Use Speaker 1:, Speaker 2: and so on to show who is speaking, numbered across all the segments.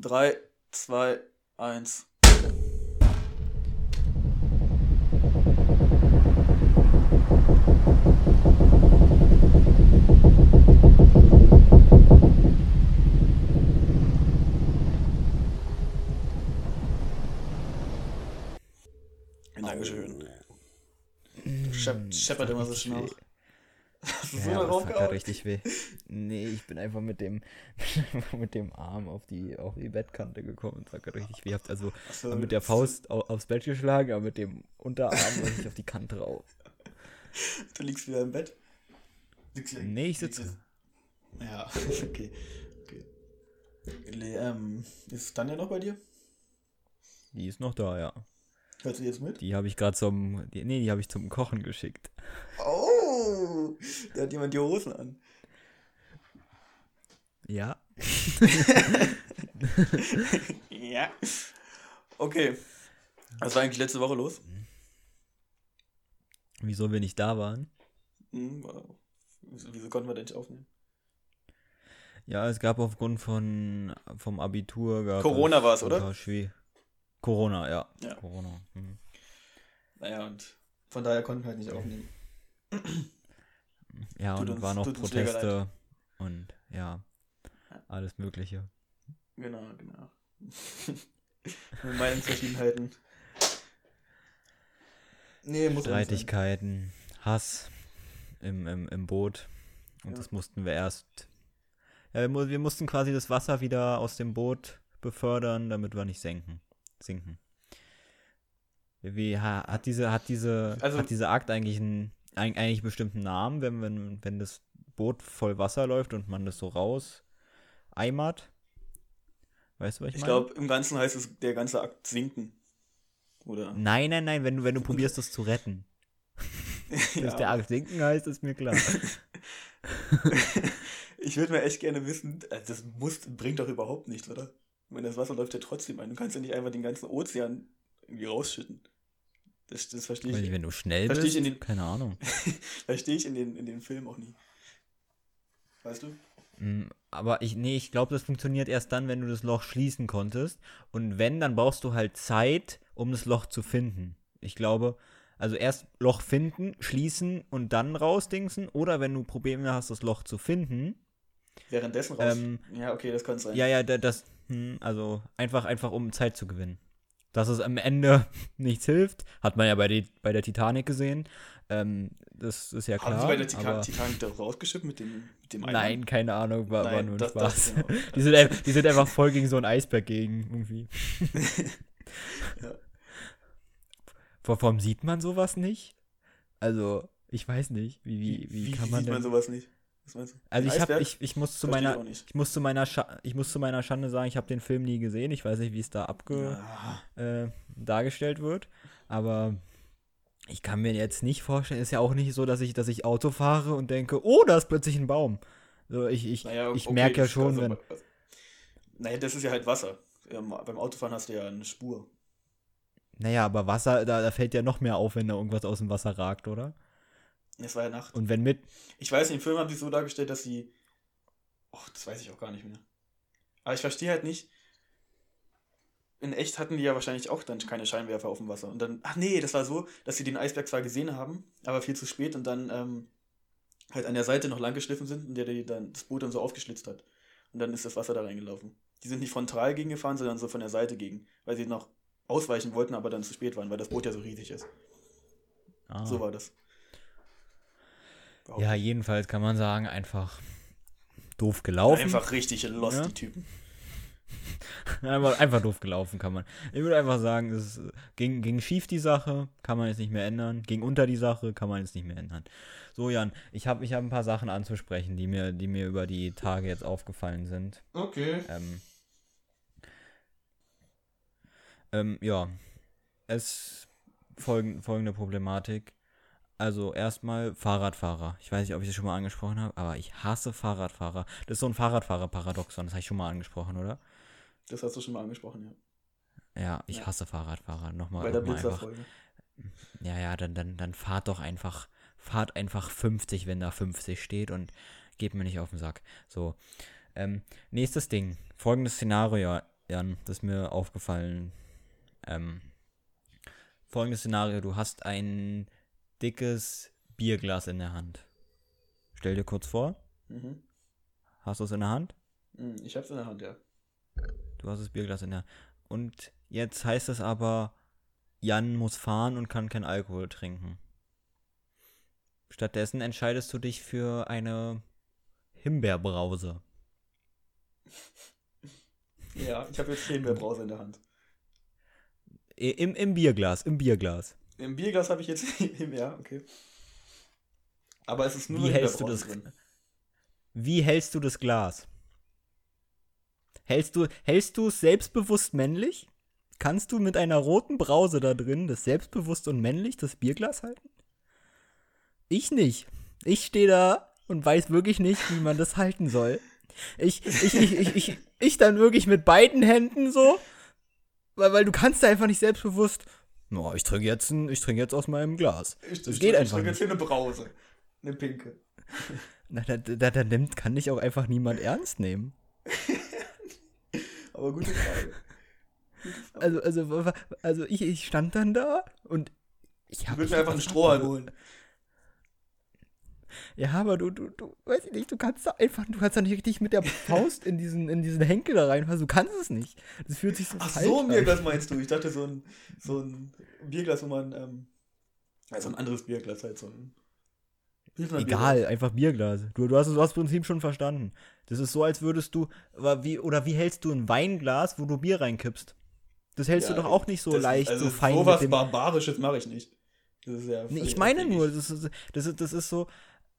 Speaker 1: 3, 2, 1. Dankeschön. Schepp, scheppert immer so schnell.
Speaker 2: Hast du so ja, darauf das hat richtig weh. Nee, ich bin einfach mit dem, mit dem Arm auf die, auf die Bettkante gekommen und hat richtig weh. Also so, mit der Faust aufs Bett geschlagen, aber mit dem Unterarm richtig auf die Kante drauf.
Speaker 1: Du liegst wieder im Bett?
Speaker 2: Liegst nee, ich sitze.
Speaker 1: Ja, okay. okay. Ähm, ist Tanja noch bei dir?
Speaker 2: Die ist noch da, ja.
Speaker 1: Hört sie jetzt mit?
Speaker 2: Die habe ich gerade zum. Die, nee, die habe ich zum Kochen geschickt.
Speaker 1: Oh! Da hat jemand die Hosen an.
Speaker 2: Ja.
Speaker 1: ja. Okay. Was war eigentlich letzte Woche los?
Speaker 2: Wieso wir nicht da waren?
Speaker 1: Hm, wieso, wieso konnten wir denn nicht aufnehmen?
Speaker 2: Ja, es gab aufgrund von vom Abitur
Speaker 1: Corona war es, oder?
Speaker 2: Schwie Corona, ja. ja. Corona.
Speaker 1: Mhm. Naja, und von daher konnten wir halt nicht aufnehmen.
Speaker 2: Ja, tut und uns, waren auch Proteste und ja, alles Mögliche.
Speaker 1: Genau, genau. Meinungsverschiedenheiten.
Speaker 2: Nee, muss Streitigkeiten, Hass im, im, im Boot. Und ja. das mussten wir erst. Ja, wir, wir mussten quasi das Wasser wieder aus dem Boot befördern, damit wir nicht senken sinken. Wie hat diese, hat diese, also, hat diese Akt eigentlich einen, eigentlich bestimmten Namen, wenn, wenn, wenn das Boot voll Wasser läuft und man das so raus eimert? Weißt du, was ich,
Speaker 1: ich meine? Ich glaube, im Ganzen heißt es der ganze Akt sinken. Oder?
Speaker 2: Nein, nein, nein, wenn du, wenn du probierst, das zu retten. ja. Dass der Akt sinken heißt, ist mir klar.
Speaker 1: ich würde mir echt gerne wissen, äh, das muss, bringt doch überhaupt nichts, oder? wenn das Wasser läuft ja trotzdem ein. Du kannst ja nicht einfach den ganzen Ozean irgendwie rausschütten. Das, das verstehe ich.
Speaker 2: Wenn du schnell bist, ich in den, keine Ahnung.
Speaker 1: verstehe ich in den, in den Film auch nie. Weißt du?
Speaker 2: Mm, aber ich, nee, ich glaube, das funktioniert erst dann, wenn du das Loch schließen konntest. Und wenn, dann brauchst du halt Zeit, um das Loch zu finden. Ich glaube, also erst Loch finden, schließen und dann rausdingsen. Oder wenn du Probleme hast, das Loch zu finden.
Speaker 1: Währenddessen raus. Ähm, ja, okay, das kann sein.
Speaker 2: Ja, ja, das, hm, also einfach, einfach um Zeit zu gewinnen. Dass es am Ende nichts hilft, hat man ja bei, die, bei der Titanic gesehen. Ähm, das ist ja klar. Haben sie
Speaker 1: bei der Tika Titanic da rausgeschippt mit dem, mit dem
Speaker 2: Nein, keine Ahnung, war, Nein, war nur ein das, Spaß. Das, genau. die, sind, die sind einfach voll gegen so ein Eisberg gegen, irgendwie. ja. Warum sieht man sowas nicht? Also, ich weiß nicht. Wie, wie, wie, wie kann man
Speaker 1: sieht
Speaker 2: denn,
Speaker 1: man sowas nicht?
Speaker 2: Also ich habe ich, ich muss zu meiner ich, muss zu meiner Scha ich muss zu meiner Schande sagen, ich habe den Film nie gesehen. Ich weiß nicht, wie es da abge ja. äh, dargestellt wird, aber ich kann mir jetzt nicht vorstellen, ist ja auch nicht so, dass ich dass ich Auto fahre und denke, oh, da ist plötzlich ein Baum. So ich ich, naja, ich okay, merke ja schon, also, wenn
Speaker 1: Naja, das ist ja halt Wasser. Ähm, beim Autofahren hast du ja eine Spur.
Speaker 2: Naja, aber Wasser, da, da fällt ja noch mehr auf, wenn da irgendwas aus dem Wasser ragt, oder?
Speaker 1: Es war ja Nacht.
Speaker 2: Und wenn mit.
Speaker 1: Ich weiß, im Film haben sie so dargestellt, dass sie. Oh, das weiß ich auch gar nicht mehr. Aber ich verstehe halt nicht. In echt hatten die ja wahrscheinlich auch dann keine Scheinwerfer auf dem Wasser. Und dann. Ach nee, das war so, dass sie den Eisberg zwar gesehen haben, aber viel zu spät und dann ähm, halt an der Seite noch lang geschliffen sind und der die dann das Boot dann so aufgeschlitzt hat. Und dann ist das Wasser da reingelaufen. Die sind nicht frontal gegengefahren, sondern so von der Seite gegen. Weil sie noch ausweichen wollten, aber dann zu spät waren, weil das Boot ja so riesig ist. Ah. So war das.
Speaker 2: Ja, jedenfalls kann man sagen, einfach doof gelaufen.
Speaker 1: Einfach richtig lost, ja? die Typen.
Speaker 2: einfach, einfach doof gelaufen kann man. Ich würde einfach sagen, es ging, ging schief die Sache, kann man jetzt nicht mehr ändern. Ging unter die Sache, kann man jetzt nicht mehr ändern. So, Jan, ich habe ich hab ein paar Sachen anzusprechen, die mir, die mir über die Tage jetzt aufgefallen sind.
Speaker 1: Okay. Ähm,
Speaker 2: ähm, ja, es folgend, folgende Problematik. Also erstmal Fahrradfahrer. Ich weiß nicht, ob ich das schon mal angesprochen habe, aber ich hasse Fahrradfahrer. Das ist so ein Fahrradfahrer-Paradoxon, das habe ich schon mal angesprochen, oder?
Speaker 1: Das hast du schon mal angesprochen,
Speaker 2: ja. Ja, ich ja. hasse Fahrradfahrer. Nochmal. Bei der Blitzerfolge. Ja, ja, dann, dann, dann fahrt doch einfach, fahrt einfach 50, wenn da 50 steht und geht mir nicht auf den Sack. So. Ähm, nächstes Ding. Folgendes Szenario. Jan, das ist mir aufgefallen. Ähm, folgendes Szenario: Du hast ein dickes Bierglas in der Hand. Stell dir kurz vor.
Speaker 1: Mhm.
Speaker 2: Hast du es in der Hand?
Speaker 1: Hm, Ich hab's in der Hand, ja.
Speaker 2: Du hast das Bierglas in der Hand. Und jetzt heißt es aber, Jan muss fahren und kann kein Alkohol trinken. Stattdessen entscheidest du dich für eine Himbeerbrause.
Speaker 1: Ja, ich habe jetzt Himbeerbrause in der Hand.
Speaker 2: Im, Im Bierglas, im Bierglas.
Speaker 1: Im Bierglas habe ich jetzt Himbeer, okay. Aber es ist nur
Speaker 2: Wie hältst du das? Wie hältst du das Glas? Hältst du, hältst du es selbstbewusst männlich? Kannst du mit einer roten Brause da drin das selbstbewusst und männlich das Bierglas halten? Ich nicht. Ich stehe da und weiß wirklich nicht, wie man das halten soll. Ich, ich, ich, ich, ich, ich dann wirklich mit beiden Händen so, weil, weil du kannst da einfach nicht selbstbewusst. No, ich trinke jetzt, ein- ich trinke jetzt aus meinem Glas.
Speaker 1: Ich,
Speaker 2: Das
Speaker 1: ich,
Speaker 2: geht
Speaker 1: ich,
Speaker 2: einfach
Speaker 1: Ich trinke jetzt hier eine Brause. Eine pinke.
Speaker 2: Na, da, da, da nimmt, kann dich auch einfach niemand ernst nehmen.
Speaker 1: Aber gute Frage.
Speaker 2: Also, also, wa- wa- also ich, ich stand dann da und ich
Speaker 1: Ich
Speaker 2: habe
Speaker 1: würde mir einfach einen Strohhalm holen.
Speaker 2: Ja, aber du, du, du, weiß ich nicht, du kannst da einfach, du kannst da nicht richtig mit der Faust in diesen, in diesen Henkel da reinfassen. Du kannst es nicht. Das fühlt sich so
Speaker 1: Ach so, ein. Bierglas meinst du? Ich dachte so ein, so ein Bierglas, wo man, ähm, also ein anderes Bierglas halt so ein.
Speaker 2: Egal, einfach Bierglas. Du, du hast hast das Prinzip schon verstanden. Das ist so, als würdest du, aber wie, oder wie hältst du ein Weinglas, wo du Bier reinkippst? Das hältst
Speaker 1: Ja,
Speaker 2: du doch auch nicht so leicht,
Speaker 1: also
Speaker 2: so fein
Speaker 1: Sowas. Barbarisches mache ich nicht. Das ist ja
Speaker 2: Nee, ich meine nur, das ist, das ist, das ist so,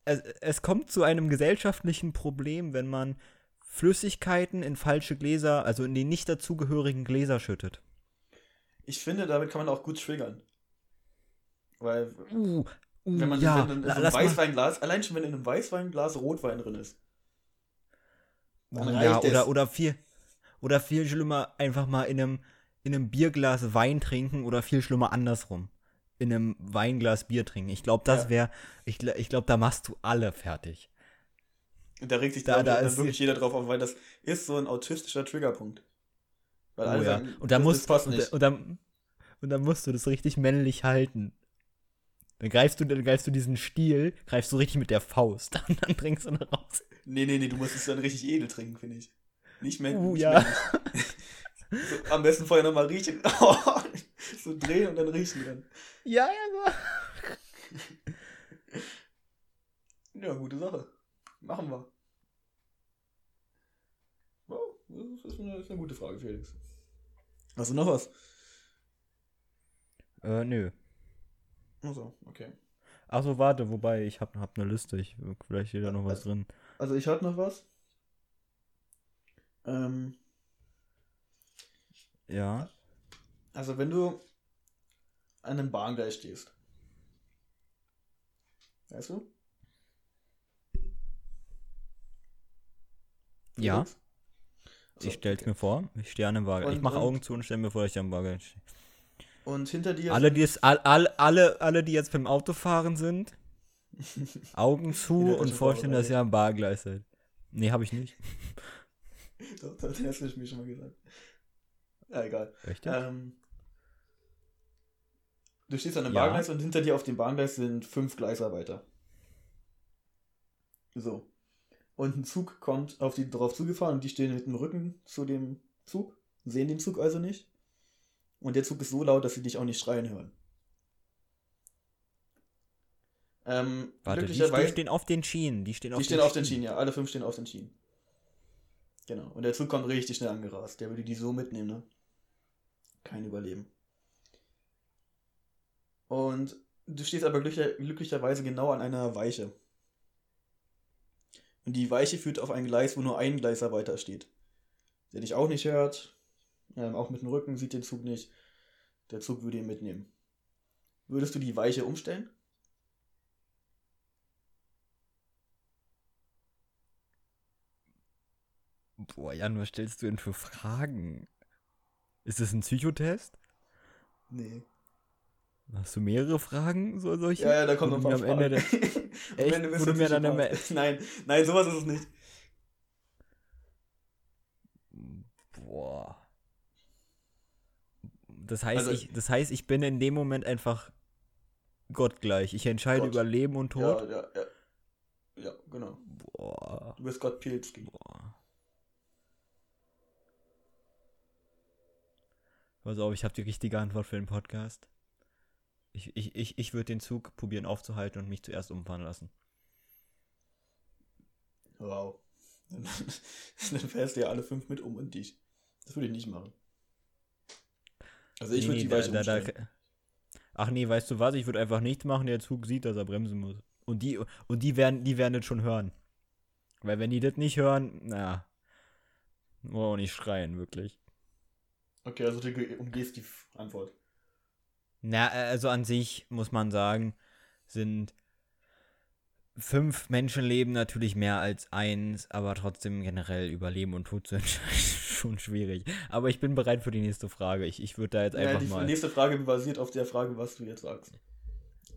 Speaker 2: es, es kommt zu einem gesellschaftlichen Problem, wenn man Flüssigkeiten in falsche Gläser, also in die nicht dazugehörigen Gläser schüttet.
Speaker 1: Ich finde, damit kann man auch gut triggern. Weil,
Speaker 2: Uh, uh
Speaker 1: wenn man
Speaker 2: ja,
Speaker 1: in so einem Weißweinglas, allein schon wenn in einem Weißweinglas Rotwein drin ist, dann
Speaker 2: ja,
Speaker 1: es.
Speaker 2: oder, oder viel, oder viel schlimmer, einfach mal in einem, in einem Bierglas Wein trinken oder viel schlimmer andersrum. In einem Weinglas Bier trinken. Ich glaube, das
Speaker 1: Ja.
Speaker 2: wäre, ich, ich glaube, da machst du alle fertig.
Speaker 1: da regt sich
Speaker 2: Da-
Speaker 1: da,
Speaker 2: da
Speaker 1: dann wirklich jeder drauf auf, weil das ist so ein autistischer Triggerpunkt. Weil
Speaker 2: Oh
Speaker 1: alle
Speaker 2: ja.
Speaker 1: sagen,
Speaker 2: Und dann
Speaker 1: das,
Speaker 2: musst
Speaker 1: das
Speaker 2: und, und dann und dann musst du das richtig männlich halten. Dann greifst du, dann greifst du diesen Stiel, greifst du richtig mit der Faust und dann trinkst du ihn raus.
Speaker 1: Nee, nee, nee, du musst es dann richtig edel trinken, finde ich. Nicht mehr.
Speaker 2: Uh,
Speaker 1: nicht
Speaker 2: ja.
Speaker 1: männlich. so, am besten vorher nochmal riechen. so drehen und dann riechen dann.
Speaker 2: Ja, ja, so.
Speaker 1: Ja, gute Sache. Machen wir. Wow, das ist eine, ist eine gute Frage, Felix. Hast du noch was?
Speaker 2: Äh, nö.
Speaker 1: Achso, okay.
Speaker 2: Achso, warte, wobei, ich hab, hab eine Liste. Ich, vielleicht steht da noch was drin.
Speaker 1: Also ich hatte noch was. Ähm,
Speaker 2: Ja.
Speaker 1: also wenn du an einem Bahngleis stehst. Weißt du?
Speaker 2: Ja.
Speaker 1: Felix? So,
Speaker 2: Ich stell's
Speaker 1: okay.
Speaker 2: mir vor. Ich stehe an einem Wagen. Ich mache Augen zu und stell mir vor, ich am Wagen stehe.
Speaker 1: Und hinter dir
Speaker 2: Alle, die es, all, all, alle, alle, die jetzt beim Autofahren sind, Augen zu und vorstellen, dass ihr am Bargleis seid. Nee, habe ich nicht.
Speaker 1: Doch, das hast du mir schon mal gesagt. Ja, egal.
Speaker 2: Echt?
Speaker 1: Ähm, du stehst an einem
Speaker 2: Ja.
Speaker 1: Bahngleis und hinter dir auf dem Bahngleis sind fünf Gleisarbeiter. So. Und ein Zug kommt auf die drauf zugefahren und die stehen mit dem Rücken zu dem Zug, sehen den Zug also nicht. Und der Zug ist so laut, dass sie dich auch nicht schreien hören. Ähm,
Speaker 2: Warte, die, die stehen auf den Schienen. Die stehen auf
Speaker 1: die stehen
Speaker 2: den
Speaker 1: auf den Schienen, ja. Alle fünf stehen auf den Schienen. Genau. Und der Zug kommt richtig schnell angerast. Der würde die so mitnehmen, ne? Kein Überleben. Und du stehst aber glücklicher, glücklicherweise genau an einer Weiche. Und die Weiche führt auf ein Gleis, wo nur ein Gleisarbeiter steht. Der dich auch nicht hört. Ähm, auch mit dem Rücken sieht den Zug nicht. Der Zug würde ihn mitnehmen. Würdest du die Weiche umstellen?
Speaker 2: Boah, Jan, was stellst du denn für Fragen? Ist das ein Psychotest?
Speaker 1: Nee.
Speaker 2: Hast du mehrere Fragen? So, solche?
Speaker 1: Ja, ja, da kommt noch ein paar
Speaker 2: am Ende
Speaker 1: Fragen.
Speaker 2: der-
Speaker 1: Am
Speaker 2: Echt? Wo
Speaker 1: du
Speaker 2: mir dann
Speaker 1: Psychopath. Nein, nein, sowas ist es nicht.
Speaker 2: Boah. Das heißt,
Speaker 1: Also-
Speaker 2: ich, das heißt, ich bin in dem Moment einfach gottgleich. Ich entscheide
Speaker 1: Gott.
Speaker 2: über Leben und Tod.
Speaker 1: Ja, ja, ja. Ja, genau.
Speaker 2: Boah,
Speaker 1: Du bist Gott Pilzki.
Speaker 2: boah. Pass auf, ich habe die richtige Antwort für den Podcast. Ich, ich, ich, ich würde den Zug probieren aufzuhalten und mich zuerst umfahren lassen.
Speaker 1: Wow. Dann, dann fährst du ja alle fünf mit um und dich. Das würde ich nicht machen. Also ich
Speaker 2: Nee,
Speaker 1: würde die Weiche
Speaker 2: da-. Ach nee, weißt du was? Ich würde einfach nichts machen, der Zug sieht, dass er bremsen muss. Und die, und die werden, die werden das schon hören. Weil wenn die das nicht hören, na, wir auch nicht schreien, wirklich.
Speaker 1: Okay, also du ge- umgehst die Antwort.
Speaker 2: Na, äh, also an sich muss man sagen, sind fünf Menschenleben natürlich mehr als eins, aber trotzdem generell über Leben und Tod zu entscheiden, schon schwierig. Aber ich bin bereit für die nächste Frage. Ich, ich würde da jetzt
Speaker 1: Ja,
Speaker 2: einfach
Speaker 1: die
Speaker 2: mal.
Speaker 1: nächste Frage basiert auf der Frage, was du jetzt sagst.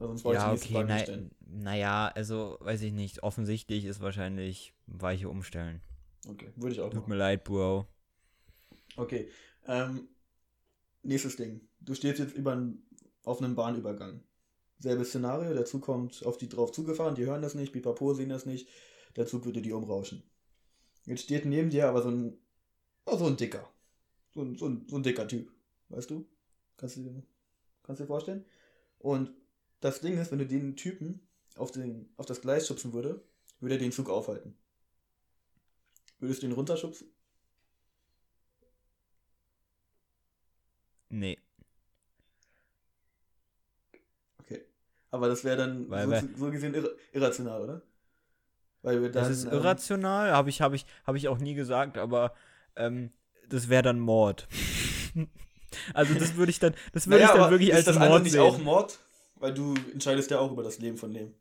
Speaker 1: Also sonst
Speaker 2: Ja,
Speaker 1: ich die
Speaker 2: okay,
Speaker 1: Frage
Speaker 2: na, naja, also weiß ich nicht. Offensichtlich ist wahrscheinlich Weiche umstellen.
Speaker 1: Okay, würde ich auch
Speaker 2: Tut
Speaker 1: machen.
Speaker 2: mir leid, Bro.
Speaker 1: Okay. Ähm, nächstes Ding. Du stehst jetzt über auf einem Bahnübergang. Selbes Szenario, der Zug kommt auf die drauf zugefahren, die hören das nicht, Pipapo sehen das nicht, der Zug würde die umrauschen. Jetzt steht neben dir aber so ein, oh, so ein dicker. So ein, so, ein, so ein dicker Typ. Weißt du? Kannst du, kannst dir vorstellen? Und das Ding ist, wenn du den Typen auf, den, auf das Gleis schubsen würde, würde er den Zug aufhalten. Würdest du ihn runterschubsen?
Speaker 2: Nee.
Speaker 1: Okay. Aber das wäre dann so, so gesehen irra irrational, oder? Weil wir dann,
Speaker 2: Das ist
Speaker 1: ähm,
Speaker 2: irrational, habe ich, hab ich, hab ich auch nie gesagt, aber ähm, das wäre dann Mord. also das würde ich dann, das würde
Speaker 1: naja,
Speaker 2: ich dann wirklich
Speaker 1: ist
Speaker 2: als
Speaker 1: das andere
Speaker 2: Mord
Speaker 1: nicht
Speaker 2: sehen.
Speaker 1: auch Mord? Weil du entscheidest ja auch über das Leben von dem.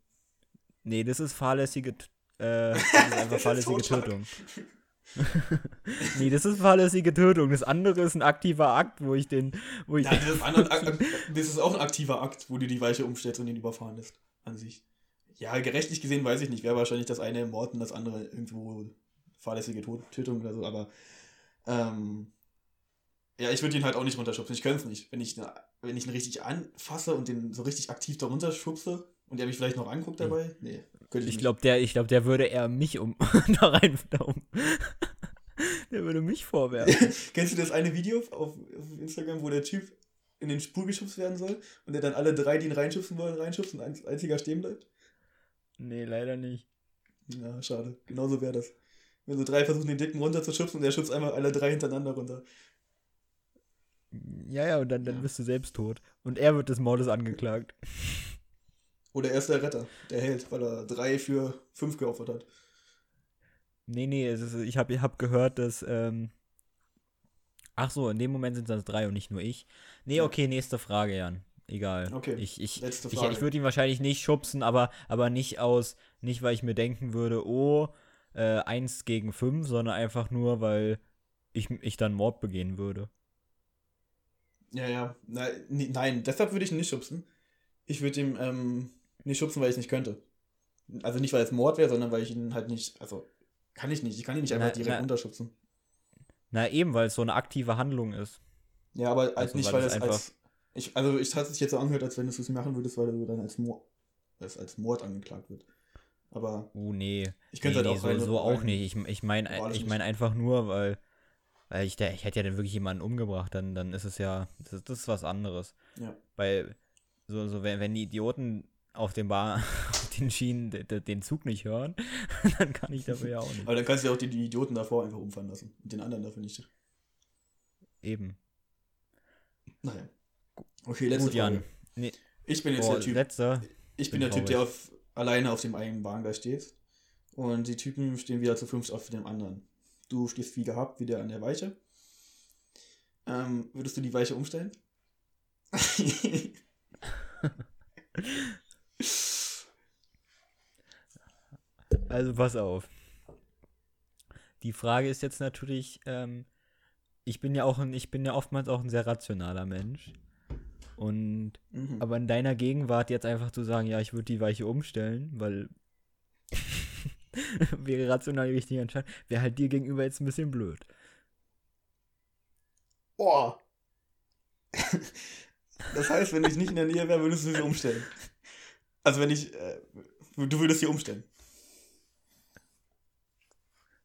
Speaker 2: Nee, das ist fahrlässige, äh, das ist einfach
Speaker 1: Das ist
Speaker 2: fahrlässige. Tötung. nee, das ist fahrlässige Tötung. Das andere ist ein aktiver Akt, wo ich den, wo ich,
Speaker 1: Ja, das, ist andere, das ist auch ein aktiver Akt, wo du die Weiche umstellst und ihn überfahren lässt. An sich. Ja, gerechtlich gesehen weiß ich nicht. Wäre wahrscheinlich das eine Mord und das andere irgendwo fahrlässige Tötung oder so, aber ähm, ja, ich würde ihn halt auch nicht runterschubsen. Ich könnte es nicht. Wenn ich, ne- wenn ich ihn richtig anfasse und den so richtig aktiv da runterschubse und der mich vielleicht noch anguckt dabei, nee, könnte ich,
Speaker 2: ich glaube, der, ich glaube, der würde eher mich um, da rein, da um. Der würde mich vorwerfen.
Speaker 1: Kennst du das eine Video auf, auf Instagram, wo der Typ in den Spur geschubst werden soll und der dann alle drei, die ihn reinschubsen wollen, reinschubst und ein einziger stehen bleibt?
Speaker 2: Nee, leider nicht.
Speaker 1: Ja, schade. Genauso wäre das. Wenn so drei versuchen, den Dicken runterzuschubsen und der schubst einmal alle drei hintereinander runter.
Speaker 2: Ja, ja, und dann, dann
Speaker 1: Ja.
Speaker 2: bist du selbst tot. Und er wird des Mordes angeklagt.
Speaker 1: Oder er ist der Retter, der Held, weil er drei für fünf geopfert hat.
Speaker 2: Nee, nee, ist, ich habe ich hab gehört, dass. Ähm, ach so, in dem Moment sind es drei und nicht nur ich. Nee, okay, nächste Frage, Jan. Egal.
Speaker 1: Okay,
Speaker 2: Ich, ich,
Speaker 1: letzte
Speaker 2: ich,
Speaker 1: Frage.
Speaker 2: ich würde ihn wahrscheinlich nicht schubsen, aber, aber nicht aus, nicht weil ich mir denken würde, oh, äh, 1 gegen 5, sondern einfach nur, weil ich, ich dann Mord begehen würde.
Speaker 1: Ja, ja. Nein, nein, deshalb würde ich ihn nicht schubsen. Ich würde ihn ähm, nicht schubsen, weil ich es nicht könnte. Also nicht, weil es Mord wäre, sondern weil ich ihn halt nicht. Also, kann ich nicht. Ich kann ihn nicht einfach
Speaker 2: Na,
Speaker 1: direkt
Speaker 2: na-
Speaker 1: runterschubsen.
Speaker 2: Na eben, weil es so eine aktive Handlung ist.
Speaker 1: Ja, aber halt
Speaker 2: Also,
Speaker 1: nicht,
Speaker 2: weil
Speaker 1: weil
Speaker 2: es
Speaker 1: es
Speaker 2: einfach-
Speaker 1: als. Ich, also, ich hat sich jetzt so angehört, als wenn du es machen würdest, weil du dann als Mord, als, als Mord angeklagt wird. Aber
Speaker 2: Uh, nee.
Speaker 1: ich könnte
Speaker 2: nee,
Speaker 1: halt
Speaker 2: nee,
Speaker 1: auch
Speaker 2: so,
Speaker 1: rein-
Speaker 2: so auch
Speaker 1: rein-
Speaker 2: nicht. Ich, ich meine ich mein einfach nur, weil, weil ich, der, ich hätte ja dann wirklich jemanden umgebracht, dann, dann ist es ja, das, das ist was anderes.
Speaker 1: Ja.
Speaker 2: Weil, so, so wenn, wenn die Idioten auf den Bar, auf den Schienen de, de, den Zug nicht hören, dann kann ich dafür ja auch nicht.
Speaker 1: Aber dann kannst du ja auch die, die Idioten davor einfach umfahren lassen. Und den anderen dafür nicht.
Speaker 2: Eben.
Speaker 1: Naja. Okay, letzte
Speaker 2: Gut, Jan. Nee,
Speaker 1: Ich bin jetzt
Speaker 2: boah,
Speaker 1: der Typ.
Speaker 2: letzter.
Speaker 1: Ich bin
Speaker 2: bin
Speaker 1: der Typ, der auf, alleine auf dem einen Bahngleis steht. Und die Typen stehen wieder zu fünft auf dem anderen. Du stehst wie gehabt wieder an der Weiche. Ähm, würdest du die Weiche umstellen?
Speaker 2: Also pass auf. Die Frage ist jetzt natürlich, ähm, ich bin ja auch ein, ich bin ja oftmals auch ein sehr rationaler Mensch. Und
Speaker 1: mhm.
Speaker 2: aber in deiner Gegenwart jetzt einfach zu sagen, ja, ich würde die Weiche umstellen, weil wäre rational die richtige Entscheidung, wäre halt dir gegenüber jetzt ein bisschen blöd.
Speaker 1: Boah. Das heißt, wenn ich nicht in der Nähe wäre, würdest du sie umstellen. Also wenn ich, äh, du würdest sie umstellen.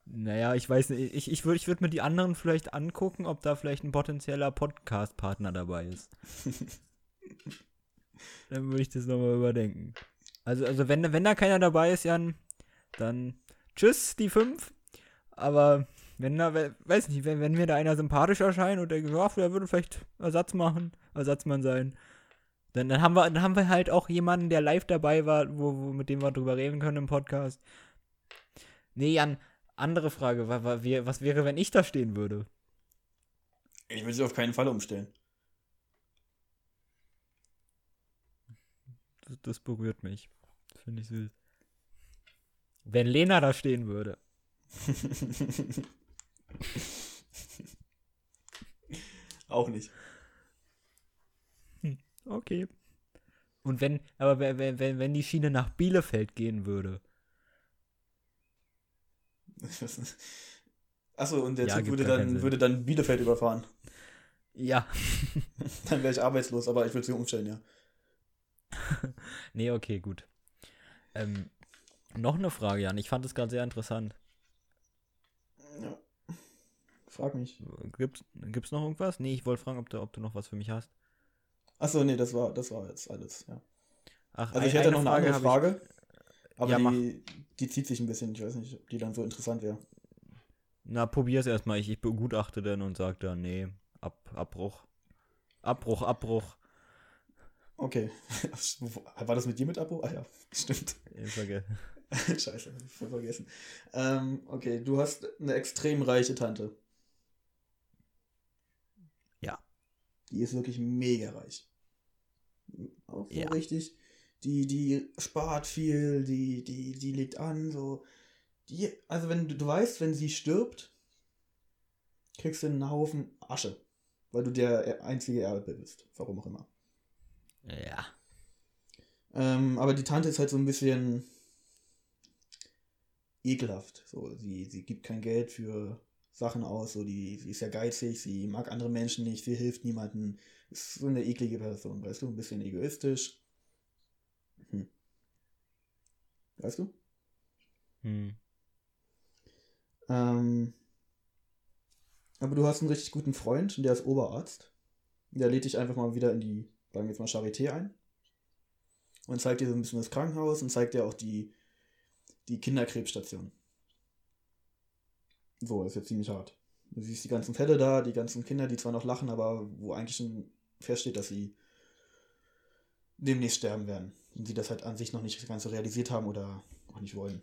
Speaker 2: Naja, ich weiß nicht, ich, ich würde ich würd mir die anderen vielleicht angucken, ob da vielleicht ein potenzieller Podcast-Partner dabei ist. Dann würde ich das nochmal überdenken. Also, also wenn, wenn da keiner dabei ist, Jan, dann tschüss, die fünf. Aber wenn da, weiß nicht, wenn, wenn mir da einer sympathisch erscheint und der gesagt, der würde vielleicht Ersatz machen, Ersatzmann sein, dann, dann, haben wir, dann haben wir halt auch jemanden, der live dabei war, wo, wo, mit dem wir drüber reden können im Podcast. Nee, Jan, andere Frage, was, wäre, wenn ich da stehen würde?
Speaker 1: Ich würde sie auf keinen Fall umstellen.
Speaker 2: Das, das berührt mich. Das finde ich süß. Wenn Lena da stehen würde.
Speaker 1: Auch nicht.
Speaker 2: Okay. Und wenn, aber wenn, wenn, wenn die Schiene nach Bielefeld gehen würde.
Speaker 1: Achso, und der ja, Zug würde dann, würde dann Bielefeld überfahren.
Speaker 2: Ja.
Speaker 1: dann wäre ich arbeitslos, aber ich würde sie umstellen, ja.
Speaker 2: nee, okay, gut. Ähm, noch eine Frage, Jan. Ich fand es gerade sehr interessant.
Speaker 1: Ja. Frag mich.
Speaker 2: Gibt's, gibt's noch irgendwas? Nee, ich wollte fragen, ob du, ob du noch was für mich hast.
Speaker 1: Achso, nee, das war, das war jetzt alles, ja. Ach, also ich hätte noch eine Frage andere Frage, ich, aber ja, die, die zieht sich ein bisschen. Ich weiß nicht, ob die dann so interessant wäre.
Speaker 2: Na, probier's erstmal. Ich, ich begutachte dann und sag dann, nee, Ab, Abbruch. Abbruch, Abbruch.
Speaker 1: Okay. War das mit dir mit Abbruch? Ah ja, stimmt.
Speaker 2: Ich vergessen.
Speaker 1: Scheiße, voll vergessen. Ähm, okay, du hast eine extrem reiche Tante. Die ist wirklich mega reich. Auch so ja. richtig. Die, die spart viel, die, die, die legt an, so. Die, also wenn du, du weißt, wenn sie stirbt, kriegst du einen Haufen Asche. Weil du der einzige Erbe bist. Warum auch immer.
Speaker 2: Ja.
Speaker 1: Ähm, aber die Tante ist halt so ein bisschen ekelhaft. So, sie, sie gibt kein Geld für Sachen aus, so die, sie ist ja geizig, sie mag andere Menschen nicht, sie hilft niemandem. Ist so eine eklige Person, weißt du, ein bisschen egoistisch. Hm. Weißt du?
Speaker 2: Hm.
Speaker 1: Ähm, aber du hast einen richtig guten Freund, der ist Oberarzt. Der lädt dich einfach mal wieder in die, sagen wir jetzt mal, Charité ein. Und zeigt dir so ein bisschen das Krankenhaus und zeigt dir auch die, die Kinderkrebsstation. So, ist jetzt ziemlich hart. Du siehst die ganzen Fälle da, die ganzen Kinder, die zwar noch lachen, aber wo eigentlich schon feststeht, dass sie demnächst sterben werden. Und sie das halt an sich noch nicht ganz so realisiert haben oder auch nicht wollen.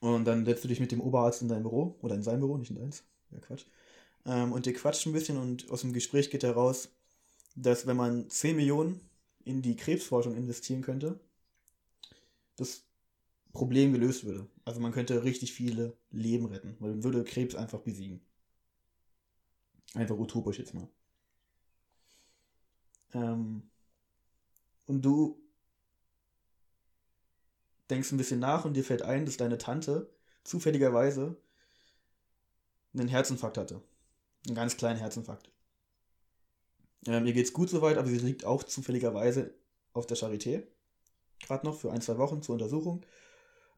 Speaker 1: Und dann setzt du dich mit dem Oberarzt in dein Büro, oder in sein Büro, nicht in deins. Ja, Quatsch. Ähm, und ihr quatscht ein bisschen und aus dem Gespräch geht heraus, dass wenn man 10 Millionen in die Krebsforschung investieren könnte, das Problem gelöst würde. Also man könnte richtig viele Leben retten, man würde Krebs einfach besiegen. Einfach utopisch jetzt mal. Ähm, und du denkst ein bisschen nach und dir fällt ein, dass deine Tante zufälligerweise einen Herzinfarkt hatte. Einen ganz kleinen Herzinfarkt. Ähm, ihr geht's gut soweit, aber sie liegt auch zufälligerweise auf der Charité. Gerade noch für ein, zwei Wochen zur Untersuchung.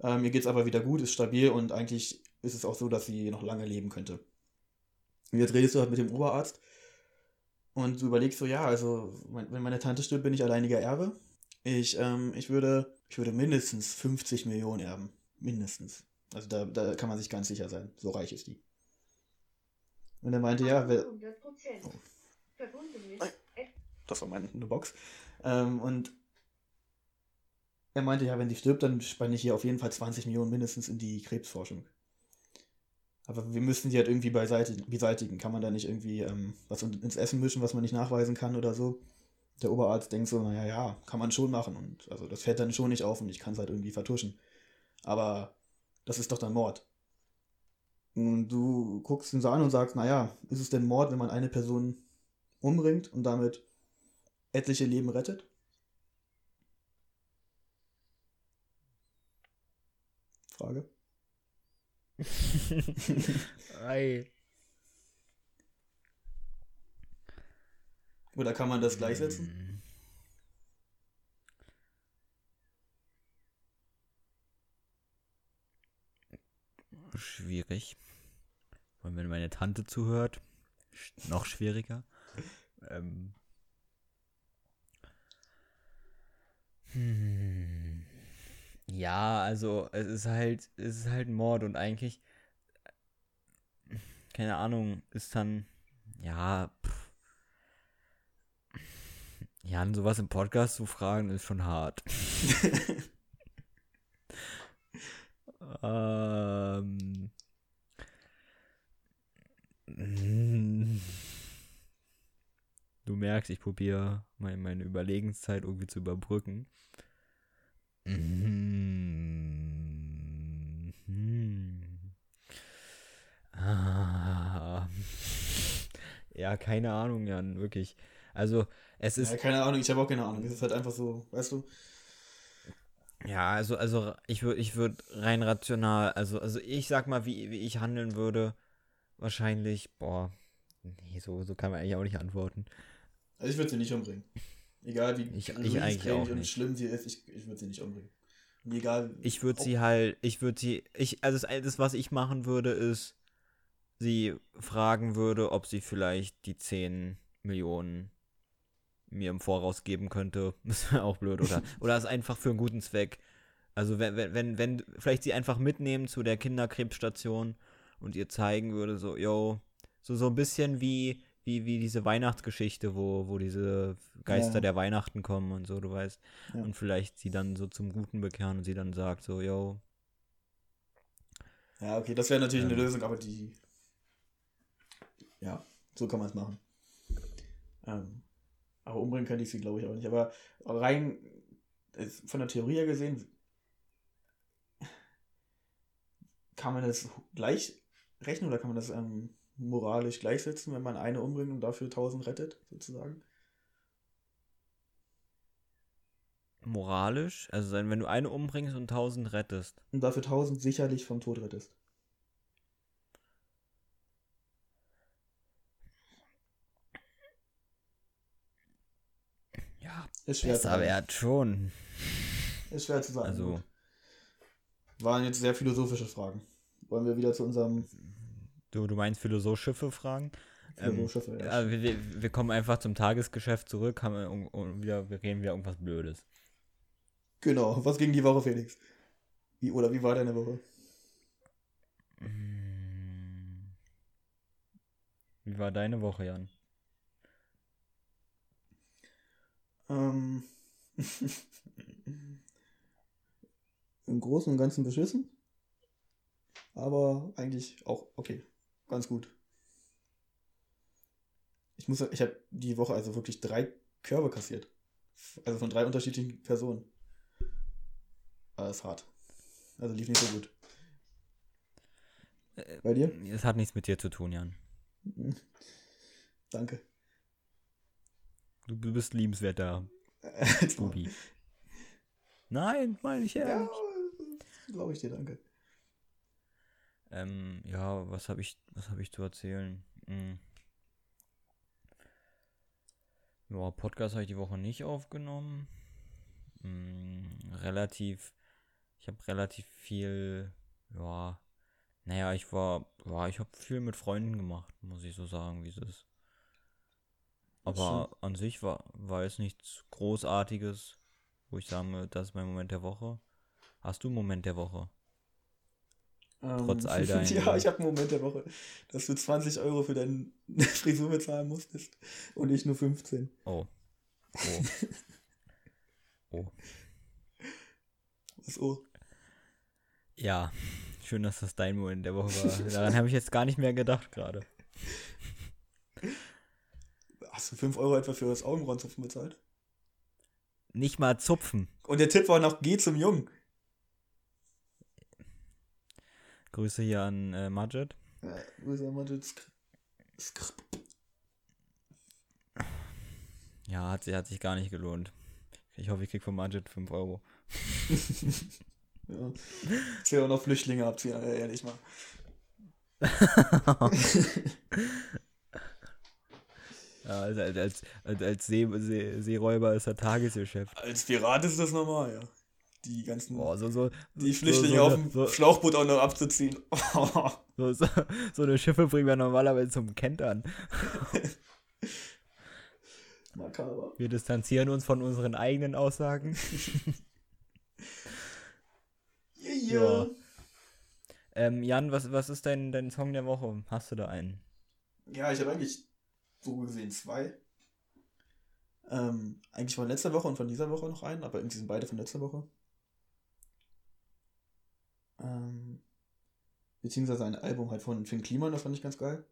Speaker 1: Ähm, ihr geht es aber wieder gut, ist stabil und eigentlich ist es auch so, dass sie noch lange leben könnte. Und jetzt redest du halt mit dem Oberarzt und du überlegst so, ja, also wenn meine Tante stirbt, bin ich alleiniger Erbe. Ich, ähm, ich, würde, ich würde mindestens 50 Millionen erben. Mindestens. Also da, da kann man sich ganz sicher sein. So reich ist die. Und er meinte, ja, wer. Oh. Das war meine Box. Ähm, und er meinte, ja, wenn die stirbt, dann spende ich hier auf jeden Fall 20 Millionen mindestens in die Krebsforschung. Aber wir müssen die halt irgendwie beseitigen. Kann man da nicht irgendwie ähm, was ins Essen mischen, was man nicht nachweisen kann oder so? Der Oberarzt denkt so, naja, ja, kann man schon machen. Und also das fällt dann schon nicht auf und ich kann es halt irgendwie vertuschen. Aber das ist doch dann Mord. Und du guckst ihn so an und sagst, naja, ist es denn Mord, wenn man eine Person umbringt und damit etliche Leben rettet? Frage.
Speaker 2: Ei.
Speaker 1: Oder kann man das gleichsetzen?
Speaker 2: Hm. Schwierig. Und wenn meine Tante zuhört, noch schwieriger. ähm. Hm. Ja, also es ist halt, es ist halt Mord und eigentlich, keine Ahnung, ist dann, ja, pff. ja, an sowas im Podcast zu fragen, ist schon hart. ähm. Du merkst, ich probiere meine Überlegenszeit irgendwie zu überbrücken. Mhm. Mhm. Ah. Ja, keine Ahnung, Jan, wirklich. Also, es ist.
Speaker 1: ja, keine Ahnung, ich habe auch keine Ahnung. Es ist halt einfach so, weißt du?
Speaker 2: Ja, also, also ich würde ich würd rein rational, also, also ich sag mal, wie, wie ich handeln würde, wahrscheinlich, boah, nee, so, so kann man eigentlich auch nicht antworten.
Speaker 1: Also ich würde sie nicht umbringen. Egal wie
Speaker 2: Ich- ich
Speaker 1: gruselig,
Speaker 2: eigentlich auch
Speaker 1: und
Speaker 2: nicht.
Speaker 1: schlimm sie ist, ich, ich würde sie nicht umbringen. Und egal.
Speaker 2: Ich würde sie halt, ich würde sie, ich, also das, das, was ich machen würde, ist, sie fragen würde, ob sie vielleicht die 10 Millionen mir im Voraus geben könnte. Das wäre auch blöd, oder? oder es einfach für einen guten Zweck. Also wenn, wenn, wenn, wenn, vielleicht sie einfach mitnehmen zu der Kinderkrebsstation und ihr zeigen würde, so, yo, so, so ein bisschen wie, wie, wie diese Weihnachtsgeschichte, wo, wo diese Geister
Speaker 1: Ja.
Speaker 2: der Weihnachten kommen und so, du weißt.
Speaker 1: Ja.
Speaker 2: Und vielleicht sie dann so zum Guten bekehren und sie dann sagt, so, yo,
Speaker 1: Ja, okay, das wäre natürlich eine
Speaker 2: Ähm.
Speaker 1: Lösung, aber die. Ja, so kann man es machen. Ähm, aber umbringen könnte ich sie, glaube ich, auch nicht. Aber rein äh, von der Theorie her gesehen, kann man das gleich rechnen oder kann man das ähm, moralisch gleichsetzen, wenn man eine umbringt und dafür 1000 rettet, sozusagen?
Speaker 2: moralisch, also wenn du eine umbringst und tausend rettest.
Speaker 1: Und dafür 1000 sicherlich vom Tod rettest.
Speaker 2: Ja,
Speaker 1: Ist schwer,
Speaker 2: besser wert schon.
Speaker 1: ist schwer zu sagen.
Speaker 2: Also-
Speaker 1: Gut. Waren jetzt sehr philosophische Fragen. Wollen wir wieder zu unserem
Speaker 2: Du, du meinst philosophische Fragen? Ähm,
Speaker 1: Philosophische
Speaker 2: Ja, wir, wir, wir kommen einfach zum Tagesgeschäft zurück, haben wir, un- un- wieder, wir reden wieder irgendwas Blödes.
Speaker 1: Genau, was ging die Woche, Felix? Wie, oder wie war deine Woche?
Speaker 2: Mm. Wie war deine Woche, Jan?
Speaker 1: Ähm, Im Großen und Ganzen beschissen. Aber eigentlich auch okay. Ganz gut. Ich muss sagen, ich habe die Woche also wirklich drei Körbe kassiert. Also von drei unterschiedlichen Personen. Aber das ist hart. Also lief nicht so gut.
Speaker 2: Äh,
Speaker 1: Bei dir?
Speaker 2: Es hat nichts mit dir zu tun, Jan.
Speaker 1: Danke.
Speaker 2: Du, du bist liebenswerter. Bubi. Nein, meine ich
Speaker 1: Ja,
Speaker 2: ehrlich.
Speaker 1: glaube ich dir, danke.
Speaker 2: Ähm, ja, was habe ich, was habe ich zu erzählen? Hm. Ja, Podcast habe ich die Woche nicht aufgenommen. Hm, relativ, ich habe relativ viel, ja, naja, ich war, ja, ich habe viel mit Freunden gemacht, muss ich so sagen, wie es ist. Aber an sich war, war es nichts Großartiges, wo ich würde, das ist mein Moment der Woche. Hast du einen Moment der Woche? Trotz all deinen-
Speaker 1: Ja, ich habe einen Moment der Woche, dass du 20 Euro für deine Frisur bezahlen musstest und ich nur 15.
Speaker 2: Oh. Oh. oh.
Speaker 1: Was oh.
Speaker 2: Ja, schön, dass das dein Moment der Woche war. Daran habe ich jetzt gar nicht mehr gedacht gerade.
Speaker 1: Hast du 5 Euro etwa für das Augenbrauenzupfen bezahlt?
Speaker 2: Nicht mal zupfen.
Speaker 1: Und der Tipp war noch, geh zum Jungen.
Speaker 2: Grüße hier an äh, Majid.
Speaker 1: Ja, das Sk- Sk-
Speaker 2: Ja, hat, sich- hat sich gar nicht gelohnt. Ich hoffe, ich krieg von Majid 5 Euro.
Speaker 1: Ja. Ich will auch noch Flüchtlinge abziehen, äh, ehrlich mal.
Speaker 2: Ja, als, als, als, als See, See, Seeräuber ist er Tagesgeschäft.
Speaker 1: Als Pirat ist das normal, ja. Die ganzen.
Speaker 2: Boah, so, so,
Speaker 1: die Flüchtlinge
Speaker 2: so,
Speaker 1: auf dem
Speaker 2: so,
Speaker 1: Schlauchboot auch noch abzuziehen.
Speaker 2: so, so, so eine Schiffe bringen wir normalerweise zum Kentern.
Speaker 1: Makaber.
Speaker 2: Wir distanzieren uns von unseren eigenen Aussagen.
Speaker 1: Yeah, yeah.
Speaker 2: Ja. Ähm, Jan, was, was ist dein, dein Song der Woche? Hast du da einen?
Speaker 1: Ja, ich habe eigentlich so gesehen zwei. Ähm, eigentlich von letzter Woche und von dieser Woche noch einen, aber irgendwie sind beide von letzter Woche. Ähm, beziehungsweise ein Album halt von Finn Kliman, das fand ich ganz geil.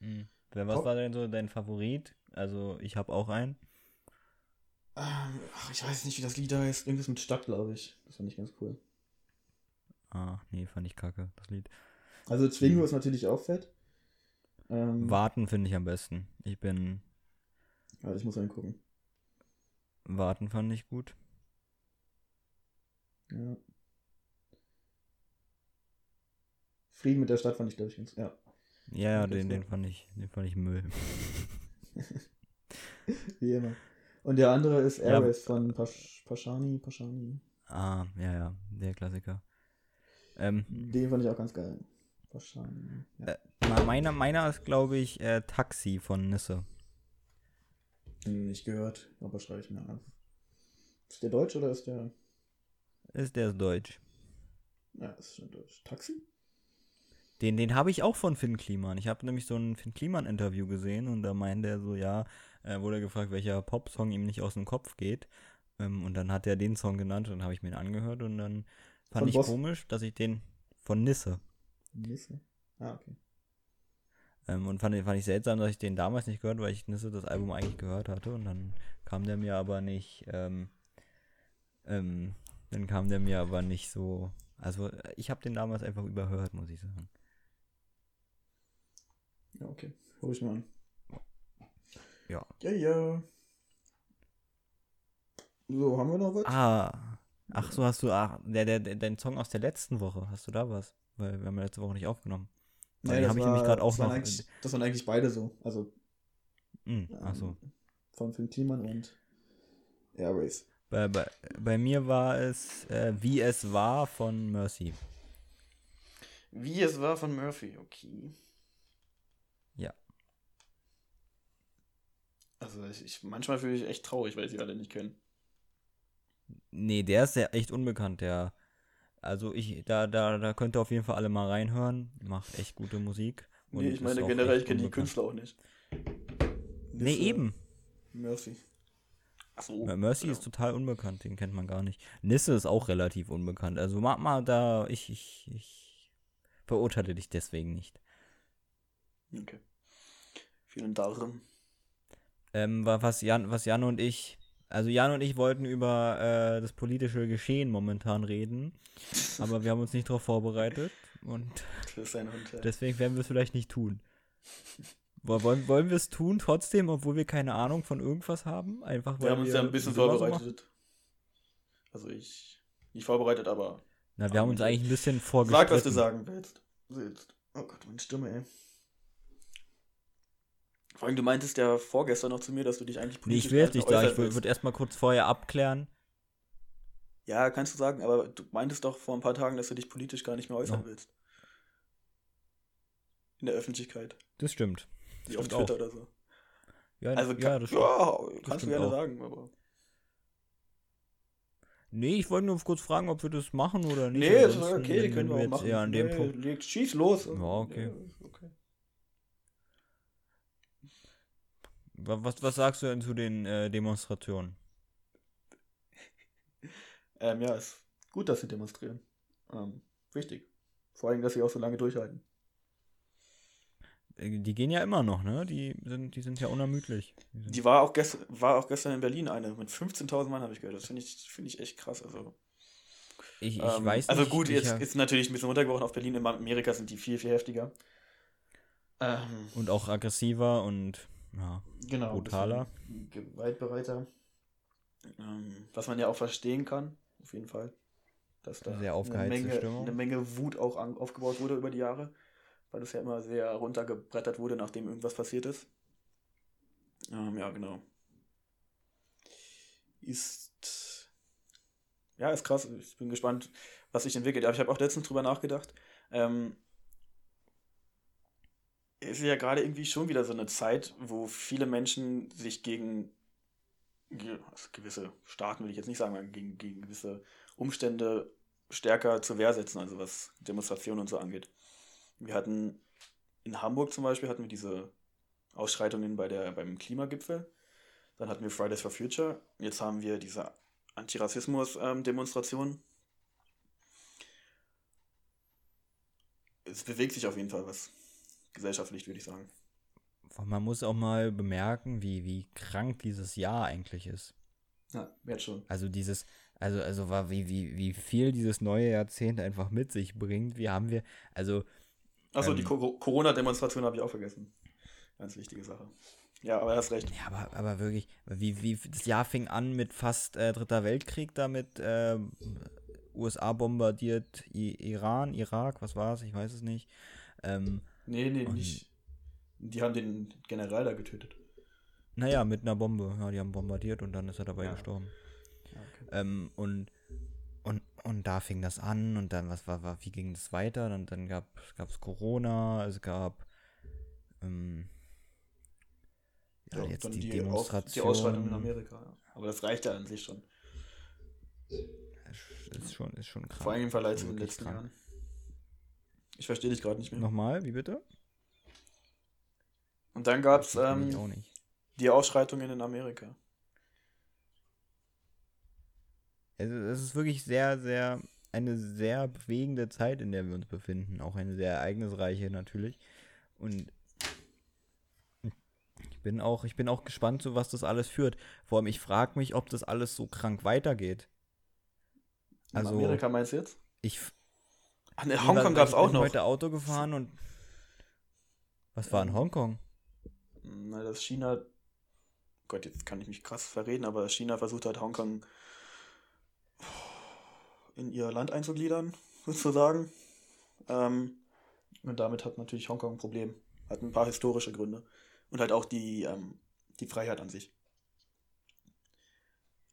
Speaker 2: Hm. Wer- Was war denn so dein Favorit? Also, ich habe auch einen.
Speaker 1: Ähm, ach, ich weiß nicht, wie das Lied heißt. Irgendwas mit Stadt, glaube ich. Das fand ich ganz cool.
Speaker 2: Ah, nee, fand ich kacke, das Lied.
Speaker 1: Also Zwingo ist natürlich auch fett. Ähm,
Speaker 2: Warten finde ich am besten. Ich bin.
Speaker 1: warte, ich muss reingucken.
Speaker 2: Warten fand ich gut.
Speaker 1: Ja. Frieden mit der Stadt fand ich, glaube ich, ganz. Ja.
Speaker 2: Ja, ja, den, den fand ich, den fand ich Müll.
Speaker 1: Wie immer. Und der andere ist
Speaker 2: Ja.
Speaker 1: Airways von Pasch, Paschani, Paschani.
Speaker 2: Ah, ja, ja, der Klassiker. Ähm,
Speaker 1: Den fand ich auch ganz geil. Paschani. Ja.
Speaker 2: äh, meiner, meiner ist, glaube ich, äh, Taxi von Nisse.
Speaker 1: Hm, Nicht gehört, aber schreibe ich mir an. Ist der Deutsch oder ist der.
Speaker 2: Ist der deutsch.
Speaker 1: Ja, ist schon Deutsch. Taxi?
Speaker 2: Den, den habe ich auch von Finn Kliman. Ich habe nämlich so ein Finn Kliman-Interview gesehen und da meinte er so, ja, äh, wurde gefragt, welcher Popsong ihm nicht aus dem Kopf geht. Ähm, und dann hat er den Song genannt und dann habe ich mir den angehört und dann fand
Speaker 1: Von
Speaker 2: ich
Speaker 1: Boss?
Speaker 2: komisch, dass ich den von Nisse.
Speaker 1: Nisse. Ah, okay.
Speaker 2: Ähm, und fand, fand ich seltsam, dass ich den damals nicht gehört, weil ich Nisse das Album eigentlich gehört hatte. Und dann kam der mir aber nicht, ähm, ähm, dann kam der mir aber nicht so. Also ich habe den damals einfach überhört, muss ich sagen.
Speaker 1: Ja, okay. Hol ich mal an.
Speaker 2: Ja.
Speaker 1: Ja, ja. So, haben wir noch was?
Speaker 2: Ah, ach so hast du, ach, der, der, der, dein Song aus der letzten Woche, hast du da was? Weil wir haben ja letzte Woche nicht aufgenommen.
Speaker 1: Nee,
Speaker 2: den
Speaker 1: das
Speaker 2: hab ich
Speaker 1: war-
Speaker 2: nämlich grad auch
Speaker 1: das waren
Speaker 2: noch-
Speaker 1: Eigentlich, das waren eigentlich beide so. Also
Speaker 2: Hm, ach so.
Speaker 1: ähm, von Finn Kliman und Airways.
Speaker 2: Bei, bei, bei mir war es äh, Wie es war von Mercy.
Speaker 1: Wie es war von Murphy, okay.
Speaker 2: Ja.
Speaker 1: Also ich, ich manchmal fühle ich echt traurig, weil ich sie alle nicht kennen.
Speaker 2: Nee, der ist ja echt unbekannt, der. Also ich, da, da, da könnt ihr auf jeden Fall alle mal reinhören. Macht echt gute Musik. und
Speaker 1: nee, ich meine generell, ich kenne die. Künstler auch nicht.
Speaker 2: Nee,
Speaker 1: Nisse,
Speaker 2: eben.
Speaker 1: Murphy. Achso.
Speaker 2: Mercy ist total unbekannt, den kennt man gar nicht. Nisse ist auch relativ unbekannt. Also mach mal da, ich, ich, ich verurteile dich deswegen nicht.
Speaker 1: Okay. Vielen Dank.
Speaker 2: Ähm, wa- was Jan, was Jan und ich, also Jan und ich wollten über äh, das politische Geschehen momentan reden, aber wir haben uns nicht darauf vorbereitet und
Speaker 1: Hund. ja.
Speaker 2: deswegen werden wir es vielleicht nicht tun. Wo- Wollen, wollen wir es tun trotzdem, obwohl wir keine Ahnung von irgendwas haben? Einfach weil
Speaker 1: Wir haben uns ja ein bisschen vorbereitet. Also ich. Nicht vorbereitet, aber.
Speaker 2: Na, wir haben uns eigentlich ein bisschen
Speaker 1: Sag,
Speaker 2: vorgestellt.
Speaker 1: was du sagen willst. willst. Oh Gott, meine Stimme, ey. Vor allem, du meintest ja vorgestern noch zu mir, dass du dich eigentlich
Speaker 2: Nee, ich
Speaker 1: politisch
Speaker 2: will
Speaker 1: gar
Speaker 2: jetzt nicht
Speaker 1: nicht
Speaker 2: da. Ich würde erstmal kurz vorher abklären.
Speaker 1: Ja, kannst du sagen, aber du meintest doch vor ein paar Tagen, dass du dich politisch gar nicht mehr äußern
Speaker 2: Ja.
Speaker 1: willst. In der Öffentlichkeit.
Speaker 2: Das stimmt.
Speaker 1: Wie auf Twitter oder so.
Speaker 2: Ja,
Speaker 1: Also,
Speaker 2: ja, das
Speaker 1: ja,
Speaker 2: stimmt.
Speaker 1: kannst du
Speaker 2: stimmt
Speaker 1: gerne
Speaker 2: auch.
Speaker 1: sagen, aber.
Speaker 2: Nee, ich wollte nur kurz fragen, ob wir das machen oder nicht.
Speaker 1: Nee, ist
Speaker 2: Ansonsten
Speaker 1: okay, können wir auch
Speaker 2: jetzt
Speaker 1: machen.
Speaker 2: eher an dem
Speaker 1: nee,
Speaker 2: Punkt.
Speaker 1: schieß los.
Speaker 2: Ja, okay.
Speaker 1: ist okay.
Speaker 2: Was, was sagst du denn zu den äh, Demonstrationen?
Speaker 1: Ähm, ja, ist gut, dass sie demonstrieren. Ähm, wichtig. Vor allem, dass sie auch so lange durchhalten.
Speaker 2: Äh, Die gehen ja immer noch, ne? Die sind, die sind ja unermüdlich. Die
Speaker 1: Die war auch, gest war auch gestern in Berlin eine mit 15.000 Mann, habe ich gehört. Das finde ich, find ich echt krass. Also,
Speaker 2: ich ich
Speaker 1: ähm,
Speaker 2: weiß nicht.
Speaker 1: also gut,
Speaker 2: ich,
Speaker 1: jetzt
Speaker 2: hab-
Speaker 1: ist natürlich ein bisschen runtergebrochen auf Berlin. In Amerika sind die viel, viel heftiger. Ähm,
Speaker 2: Und auch aggressiver und ja.
Speaker 1: genau.
Speaker 2: brutaler.
Speaker 1: Gewaltbereiter. Ähm, was man ja auch verstehen kann, auf jeden Fall. Dass da
Speaker 2: Sehr
Speaker 1: eine Menge,
Speaker 2: Stimmung.
Speaker 1: eine Menge Wut auch an, aufgebaut wurde über die Jahre, weil das ja immer sehr runtergebrettert wurde, nachdem irgendwas passiert ist. Ähm, ja, genau. Ist. Ja, ist krass. Ich bin gespannt, was sich entwickelt. Aber ich habe auch letztens drüber nachgedacht. Ähm, ist ja gerade irgendwie schon wieder so eine Zeit, wo viele Menschen sich gegen also gewisse Staaten, will ich jetzt nicht sagen, gegen, gegen gewisse Umstände stärker zur Wehr setzen, also was Demonstrationen und so angeht. Wir hatten in Hamburg zum Beispiel hatten wir diese Ausschreitungen bei der, beim Klimagipfel. Dann hatten wir Fridays for Future. Jetzt haben wir diese Antirassismus-Demonstrationen. es bewegt sich auf jeden Fall was gesellschaftlich, würde ich sagen.
Speaker 2: Man muss auch mal bemerken, wie, wie krank dieses Jahr eigentlich ist.
Speaker 1: Ja, jetzt schon.
Speaker 2: Also dieses, also, also war wie, wie, wie viel dieses neue Jahrzehnt einfach mit sich bringt. Wie haben wir, also.
Speaker 1: Achso, ähm, die Corona-Demonstration habe ich auch vergessen. Ganz wichtige Sache. Ja, aber er hast recht.
Speaker 2: Ja, aber, aber wirklich, wie, wie das Jahr fing an mit fast äh, Dritter Weltkrieg, damit äh, USA bombardiert I Iran, Irak, was war es? Ich weiß es nicht. Ähm,
Speaker 1: nee, nee, nicht. Die haben den General da getötet.
Speaker 2: Naja, mit einer Bombe. Ja, die haben bombardiert und dann ist er dabei ja. gestorben. Ja, okay. ähm, und, und, und da fing das an und dann, was war, war wie ging das weiter? Dann, dann gab es Corona, es gab ähm,
Speaker 1: ja, jetzt die, die Demonstration. die Ausschreitung in Amerika, ja. Aber das reicht ja an sich schon.
Speaker 2: Ist schon, ist schon krass.
Speaker 1: Vor allem im Vergleich zu den letzten krank. Jahren. Ich verstehe dich gerade nicht mehr.
Speaker 2: Nochmal, wie bitte?
Speaker 1: Und dann gab es ähm, die Ausschreitungen in Amerika.
Speaker 2: Also es ist wirklich sehr, sehr, eine sehr bewegende Zeit, in der wir uns befinden. Auch eine sehr ereignisreiche natürlich. Und ich bin auch, ich bin auch gespannt, zu was das alles führt. Vor allem, ich frage mich, ob das alles so krank weitergeht.
Speaker 1: Also, in Amerika meinst du jetzt?
Speaker 2: Ich.
Speaker 1: Ach, in Hongkong gab es auch noch. Ich
Speaker 2: bin heute Auto gefahren und. Was war in Hongkong?
Speaker 1: Na, das China. Gott, jetzt kann ich mich krass verreden, aber China versucht halt Hongkong in ihr Land einzugliedern, sozusagen. Ähm, und damit hat natürlich Hongkong ein Problem. Hat ein paar historische Gründe. Und halt auch die, ähm, die Freiheit an sich.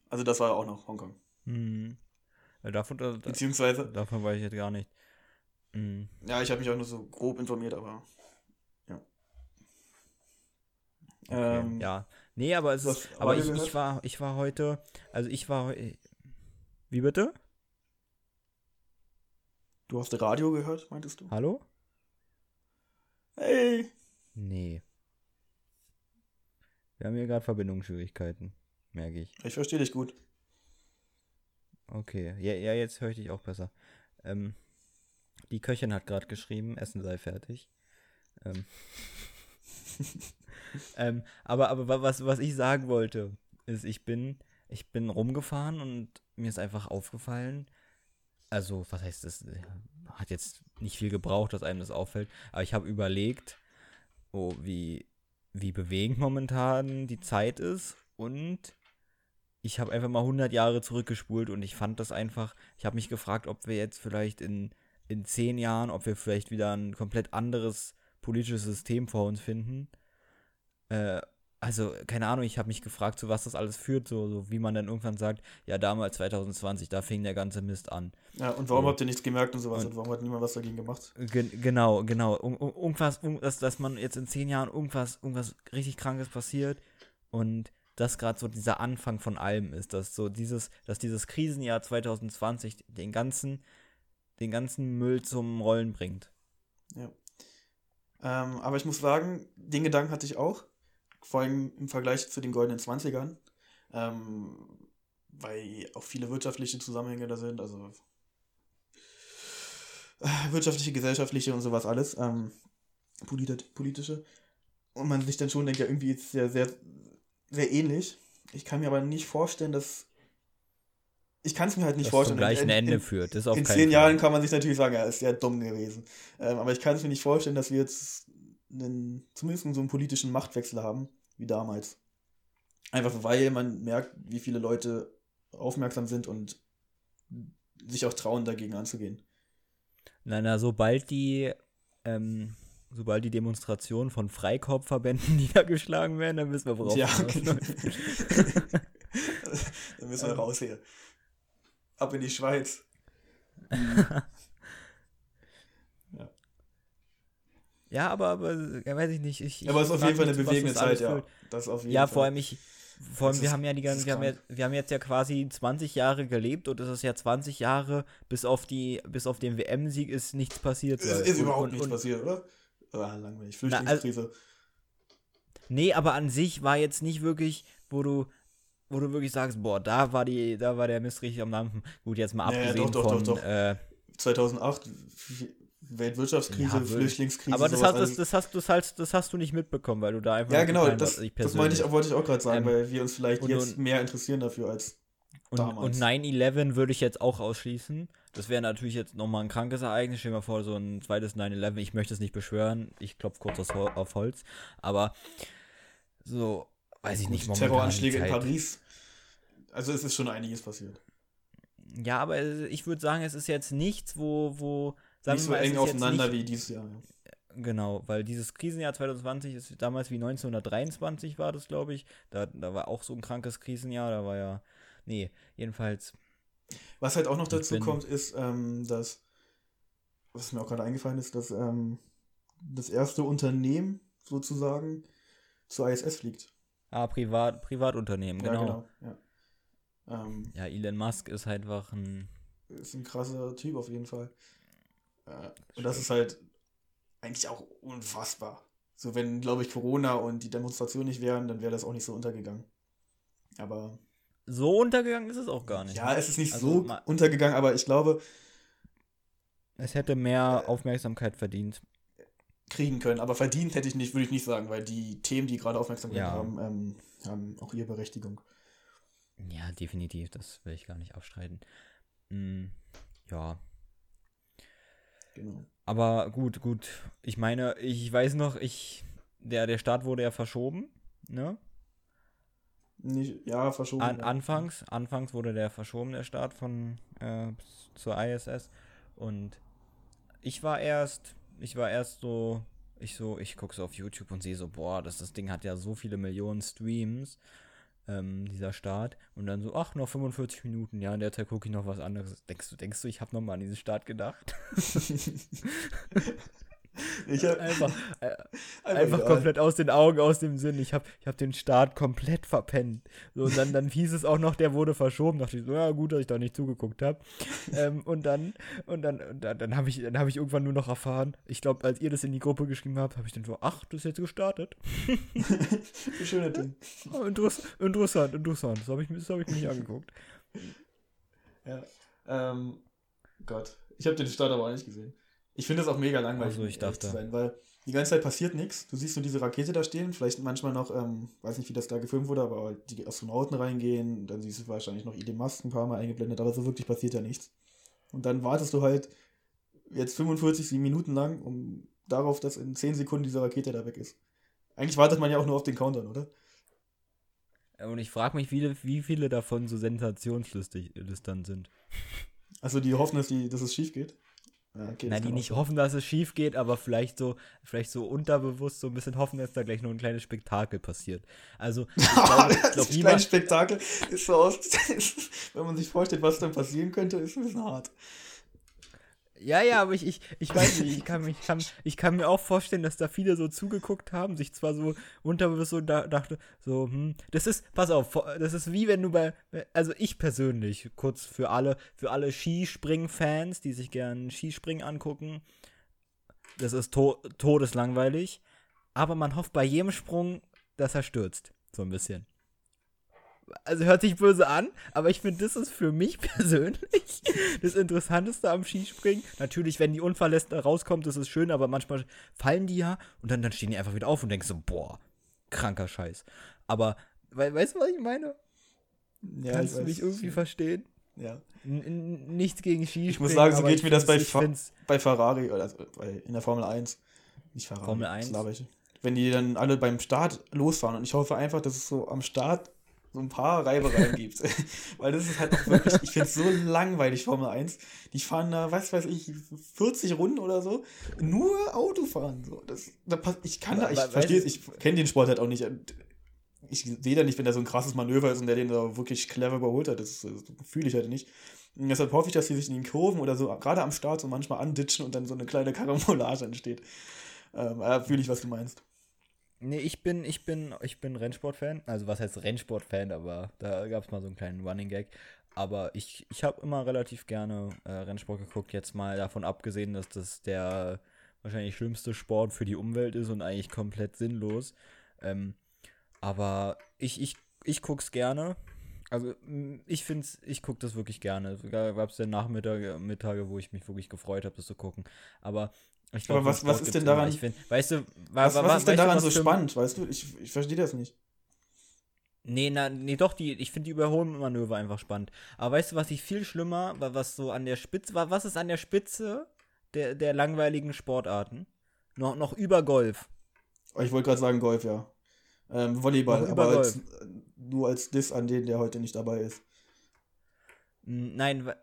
Speaker 1: Also das war auch noch Hongkong.
Speaker 2: Mhm. Davon, da,
Speaker 1: Beziehungsweise.
Speaker 2: Davon weiß ich jetzt gar nicht.
Speaker 1: Mhm. Ja, ich habe mich auch nur so grob informiert, aber. Ja.
Speaker 2: Okay, ähm, ja. Nee, aber es ist. Aber ich, ich, war, ich war heute. Also ich war. Wie bitte?
Speaker 1: Du hast Radio gehört, meintest du?
Speaker 2: Hallo?
Speaker 1: Hey!
Speaker 2: Nee. Wir haben hier gerade Verbindungsschwierigkeiten, merke ich.
Speaker 1: Ich verstehe dich gut.
Speaker 2: Okay, ja, ja jetzt höre ich dich auch besser. Ähm, die Köchin hat gerade geschrieben, Essen sei fertig. Ähm, ähm, aber aber was, was ich sagen wollte, ist, ich bin, ich bin rumgefahren und mir ist einfach aufgefallen, also was heißt das, hat jetzt nicht viel gebraucht, dass einem das auffällt, aber ich habe überlegt, oh, wie, wie bewegend momentan die Zeit ist und ich habe einfach mal 100 Jahre zurückgespult und ich fand das einfach, ich habe mich gefragt, ob wir jetzt vielleicht in, in 10 Jahren, ob wir vielleicht wieder ein komplett anderes politisches System vor uns finden. Äh, also, keine Ahnung, ich habe mich gefragt, zu was das alles führt, so, so, wie man dann irgendwann sagt, ja, damals 2020, da fing der ganze Mist an.
Speaker 1: Ja, und warum so. habt ihr nichts gemerkt und sowas und, und warum hat niemand was dagegen gemacht?
Speaker 2: Ge genau, genau. Um, um, irgendwas, um, dass, dass man jetzt in zehn Jahren irgendwas, irgendwas richtig Krankes passiert und das gerade so dieser Anfang von allem ist, dass so dieses, dass dieses Krisenjahr 2020 den ganzen, den ganzen Müll zum Rollen bringt.
Speaker 1: Ja. Ähm, aber ich muss sagen, den Gedanken hatte ich auch, vor allem im Vergleich zu den goldenen 20ern, ähm, weil auch viele wirtschaftliche Zusammenhänge da sind, also äh, wirtschaftliche, gesellschaftliche und sowas alles, ähm, politische. Und man sich dann schon denkt, ja, irgendwie ist es ja sehr, sehr ähnlich. Ich kann mir aber nicht vorstellen, dass. Ich kann es mir halt nicht
Speaker 2: das
Speaker 1: vorstellen.
Speaker 2: Zum gleichen Ende in, führt.
Speaker 1: Das in zehn Jahren kann man sich natürlich sagen, ja, ist ja dumm gewesen. Ähm, aber ich kann es mir nicht vorstellen, dass wir jetzt einen, zumindest so einen politischen Machtwechsel haben, wie damals. Einfach weil man merkt, wie viele Leute aufmerksam sind und sich auch trauen, dagegen anzugehen.
Speaker 2: Na, na, sobald die, ähm, sobald die Demonstrationen von Freikorpsverbänden niedergeschlagen werden, dann wissen wir, worauf ja, okay.
Speaker 1: Dann müssen wir ähm. raus hier. Ab in die Schweiz.
Speaker 2: ja. Ja, aber, aber weiß ich nicht. Ich,
Speaker 1: aber es ist auf jeden Fall eine bewegende Zeit, ja.
Speaker 2: Das auf jeden ja, Fall. vor allem ich. Vor allem, wir haben ja die ganzen, wir haben, ja, wir haben jetzt ja quasi 20 Jahre gelebt und es ist ja 20 Jahre, bis auf die, bis auf den WM-Sieg ist nichts passiert.
Speaker 1: Es ist und, überhaupt und, nichts und, passiert, oder? Ah, langweilig. Flüchtlingskrise. Na, also,
Speaker 2: nee, aber an sich war jetzt nicht wirklich, wo du, wo du wirklich sagst, boah, da war die, da war der Mist richtig am Dampfen. Gut, jetzt mal abgesehen ja, doch, doch, von doch,
Speaker 1: äh, 2008 Weltwirtschaftskrise, ja, Flüchtlingskrise.
Speaker 2: Aber das, hast, das, das, hast, das, hast, das hast du nicht mitbekommen, weil du da einfach.
Speaker 1: Ja, genau, das, das meinte ich, wollte ich auch gerade sagen, ähm, weil wir uns vielleicht und, jetzt mehr interessieren dafür als
Speaker 2: und, damals. Und 9-11 würde ich jetzt auch ausschließen. Das wäre natürlich jetzt nochmal ein krankes Ereignis. Stell dir mal vor, so ein zweites 9-11. Ich möchte es nicht beschwören. Ich klopfe kurz auf Holz. Aber so, weiß ich nicht.
Speaker 1: Terroranschläge in Paris. Also es ist schon einiges passiert.
Speaker 2: Ja, aber ich würde sagen, es ist jetzt nichts, wo, wo
Speaker 1: sagen nicht so mal, eng aufeinander nicht, wie dieses Jahr.
Speaker 2: Genau, weil dieses Krisenjahr 2020 ist damals wie 1923 war das, glaube ich. Da, da war auch so ein krankes Krisenjahr. Da war ja, nee, jedenfalls.
Speaker 1: Was halt auch noch dazu kommt, ist, ähm, dass, was mir auch gerade eingefallen ist, dass ähm, das erste Unternehmen sozusagen zur ISS fliegt.
Speaker 2: Ah, Privat, Privatunternehmen, genau. Ja, genau,
Speaker 1: ja.
Speaker 2: Ähm, ja, Elon Musk ist halt einfach ein.
Speaker 1: Ist ein krasser Typ auf jeden Fall. Äh, und das ist halt eigentlich auch unfassbar. So, wenn, glaube ich, Corona und die Demonstration nicht wären, dann wäre das auch nicht so untergegangen. Aber.
Speaker 2: So untergegangen ist es auch gar nicht.
Speaker 1: Ja, es ist nicht also, so untergegangen, aber ich glaube.
Speaker 2: Es hätte mehr äh, Aufmerksamkeit verdient.
Speaker 1: Kriegen können, aber verdient hätte ich nicht, würde ich nicht sagen, weil die Themen, die gerade Aufmerksamkeit ja. haben, ähm, haben auch ihre Berechtigung.
Speaker 2: Ja, definitiv, das will ich gar nicht abstreiten. Hm, ja. Genau. Aber gut, gut. Ich meine, ich weiß noch, ich. Der, der Start wurde ja verschoben, ne?
Speaker 1: Nicht, ja, verschoben.
Speaker 2: An, anfangs, anfangs wurde der verschoben, der Start von äh, zur ISS. Und ich war erst, ich war erst so, ich so, ich gucke so auf YouTube und sehe so, boah, das, das Ding hat ja so viele Millionen Streams ähm, dieser Start. Und dann so, ach, noch 45 Minuten, ja, in der Zeit gucke ich noch was anderes. Denkst du, denkst du, ich habe nochmal an diesen Start gedacht? Ich hab, einfach äh, einfach komplett aus den Augen, aus dem Sinn. Ich habe ich hab den Start komplett verpennt. So, und dann, dann hieß es auch noch, der wurde verschoben. Da dachte ich so, ja, gut, dass ich da nicht zugeguckt habe. ähm, und dann, und dann, und dann, dann habe ich, hab ich irgendwann nur noch erfahren, ich glaube, als ihr das in die Gruppe geschrieben habt, habe ich dann so, ach, das ist jetzt gestartet.
Speaker 1: Wie schöne Ding.
Speaker 2: Oh, interess interessant, interessant. Das habe ich, hab ich mir nicht angeguckt.
Speaker 1: Ja. Ähm, Gott. Ich habe den Start aber auch nicht gesehen. Ich finde das auch mega langweilig,
Speaker 2: also, ich dachte.
Speaker 1: Sein, weil die ganze Zeit passiert nichts. Du siehst nur diese Rakete da stehen, vielleicht manchmal noch, ähm, weiß nicht, wie das da gefilmt wurde, aber die Astronauten reingehen, dann siehst du wahrscheinlich noch Elon Musk ein paar Mal eingeblendet, aber so wirklich passiert ja nichts. Und dann wartest du halt jetzt 45 Minuten lang, um darauf, dass in 10 Sekunden diese Rakete da weg ist. Eigentlich wartet man ja auch nur auf den Countdown, oder?
Speaker 2: Und ich frage mich, wie, wie viele davon so sensationslustig dann sind.
Speaker 1: Also die hoffen, dass, die, dass es schief geht?
Speaker 2: Okay, Nein, die nicht hoffen, dass es schief geht, aber vielleicht so, vielleicht so unterbewusst so ein bisschen hoffen, dass da gleich noch ein kleines Spektakel passiert. Also, ich
Speaker 1: glaub, ein kleines Spektakel ist so aus, wenn man sich vorstellt, was dann passieren könnte, ist ein bisschen hart.
Speaker 2: Ja, ja, aber ich, ich, ich weiß nicht, ich kann, ich, kann, ich kann mir auch vorstellen, dass da viele so zugeguckt haben, sich zwar so unterbewusst so da, dachte, so, hm, das ist, pass auf, das ist wie wenn du bei, also ich persönlich, kurz für alle, für alle Skispring-Fans, die sich gern Skispringen angucken, das ist to todeslangweilig, aber man hofft bei jedem Sprung, dass er stürzt, so ein bisschen also hört sich böse an, aber ich finde, das ist für mich persönlich das Interessanteste am Skispringen. Natürlich, wenn die unverlässt rauskommt, das ist schön, aber manchmal fallen die ja und dann, dann stehen die einfach wieder auf und denkst so, boah, kranker Scheiß. Aber, we weißt du, was ich meine? Ja, Kannst du mich irgendwie verstehen?
Speaker 1: Ja.
Speaker 2: N nichts gegen Skispringen.
Speaker 1: Ich muss sagen, so geht mir das bei, Fa bei Ferrari, also bei, in der Formel 1. Nicht Ferrari.
Speaker 2: Formel 1.
Speaker 1: Wenn die dann alle beim Start losfahren und ich hoffe einfach, dass es so am Start so ein paar Reibereien gibt. Weil das ist halt auch wirklich, ich finde es so langweilig, Formel 1. Die fahren da, was weiß ich, 40 Runden oder so, nur Autofahren. So. Das, da, ich kann da, ich verstehe es, ich kenne den Sport halt auch nicht. Ich sehe da nicht, wenn da so ein krasses Manöver ist und der den da wirklich clever überholt hat. Das, das fühle ich halt nicht. Und deshalb hoffe ich, dass die sich in den Kurven oder so, gerade am Start, so manchmal anditschen und dann so eine kleine Karambolage entsteht. Ähm, fühle ich, was du meinst.
Speaker 2: Nee, ich bin, ich bin, ich bin Rennsportfan. Also was heißt Rennsportfan, aber da gab es mal so einen kleinen Running Gag. Aber ich, ich habe immer relativ gerne äh, Rennsport geguckt, jetzt mal davon abgesehen, dass das der wahrscheinlich schlimmste Sport für die Umwelt ist und eigentlich komplett sinnlos. Ähm, aber ich, ich, ich guck's gerne. Also ich finde ich gucke das wirklich gerne. Gab es ja Nachmittage, Mittage, wo ich mich wirklich gefreut habe, das zu gucken. Aber
Speaker 1: glaub, Aber was, was ist denn daran?
Speaker 2: Ich find, weißt du,
Speaker 1: was, was, was ist denn daran so spannend? Weißt du, ich, ich verstehe das nicht.
Speaker 2: Nee, na, nee, doch, die, ich finde die Überholmanöver einfach spannend. Aber weißt du, was ich viel schlimmer, was so an der Spitze war, was ist an der Spitze der, der langweiligen Sportarten? Noch, noch über Golf.
Speaker 1: Oh, ich wollte gerade sagen Golf, ja. Ähm, Volleyball, aber als, nur als Diss an den, der heute nicht dabei ist.
Speaker 2: Nein,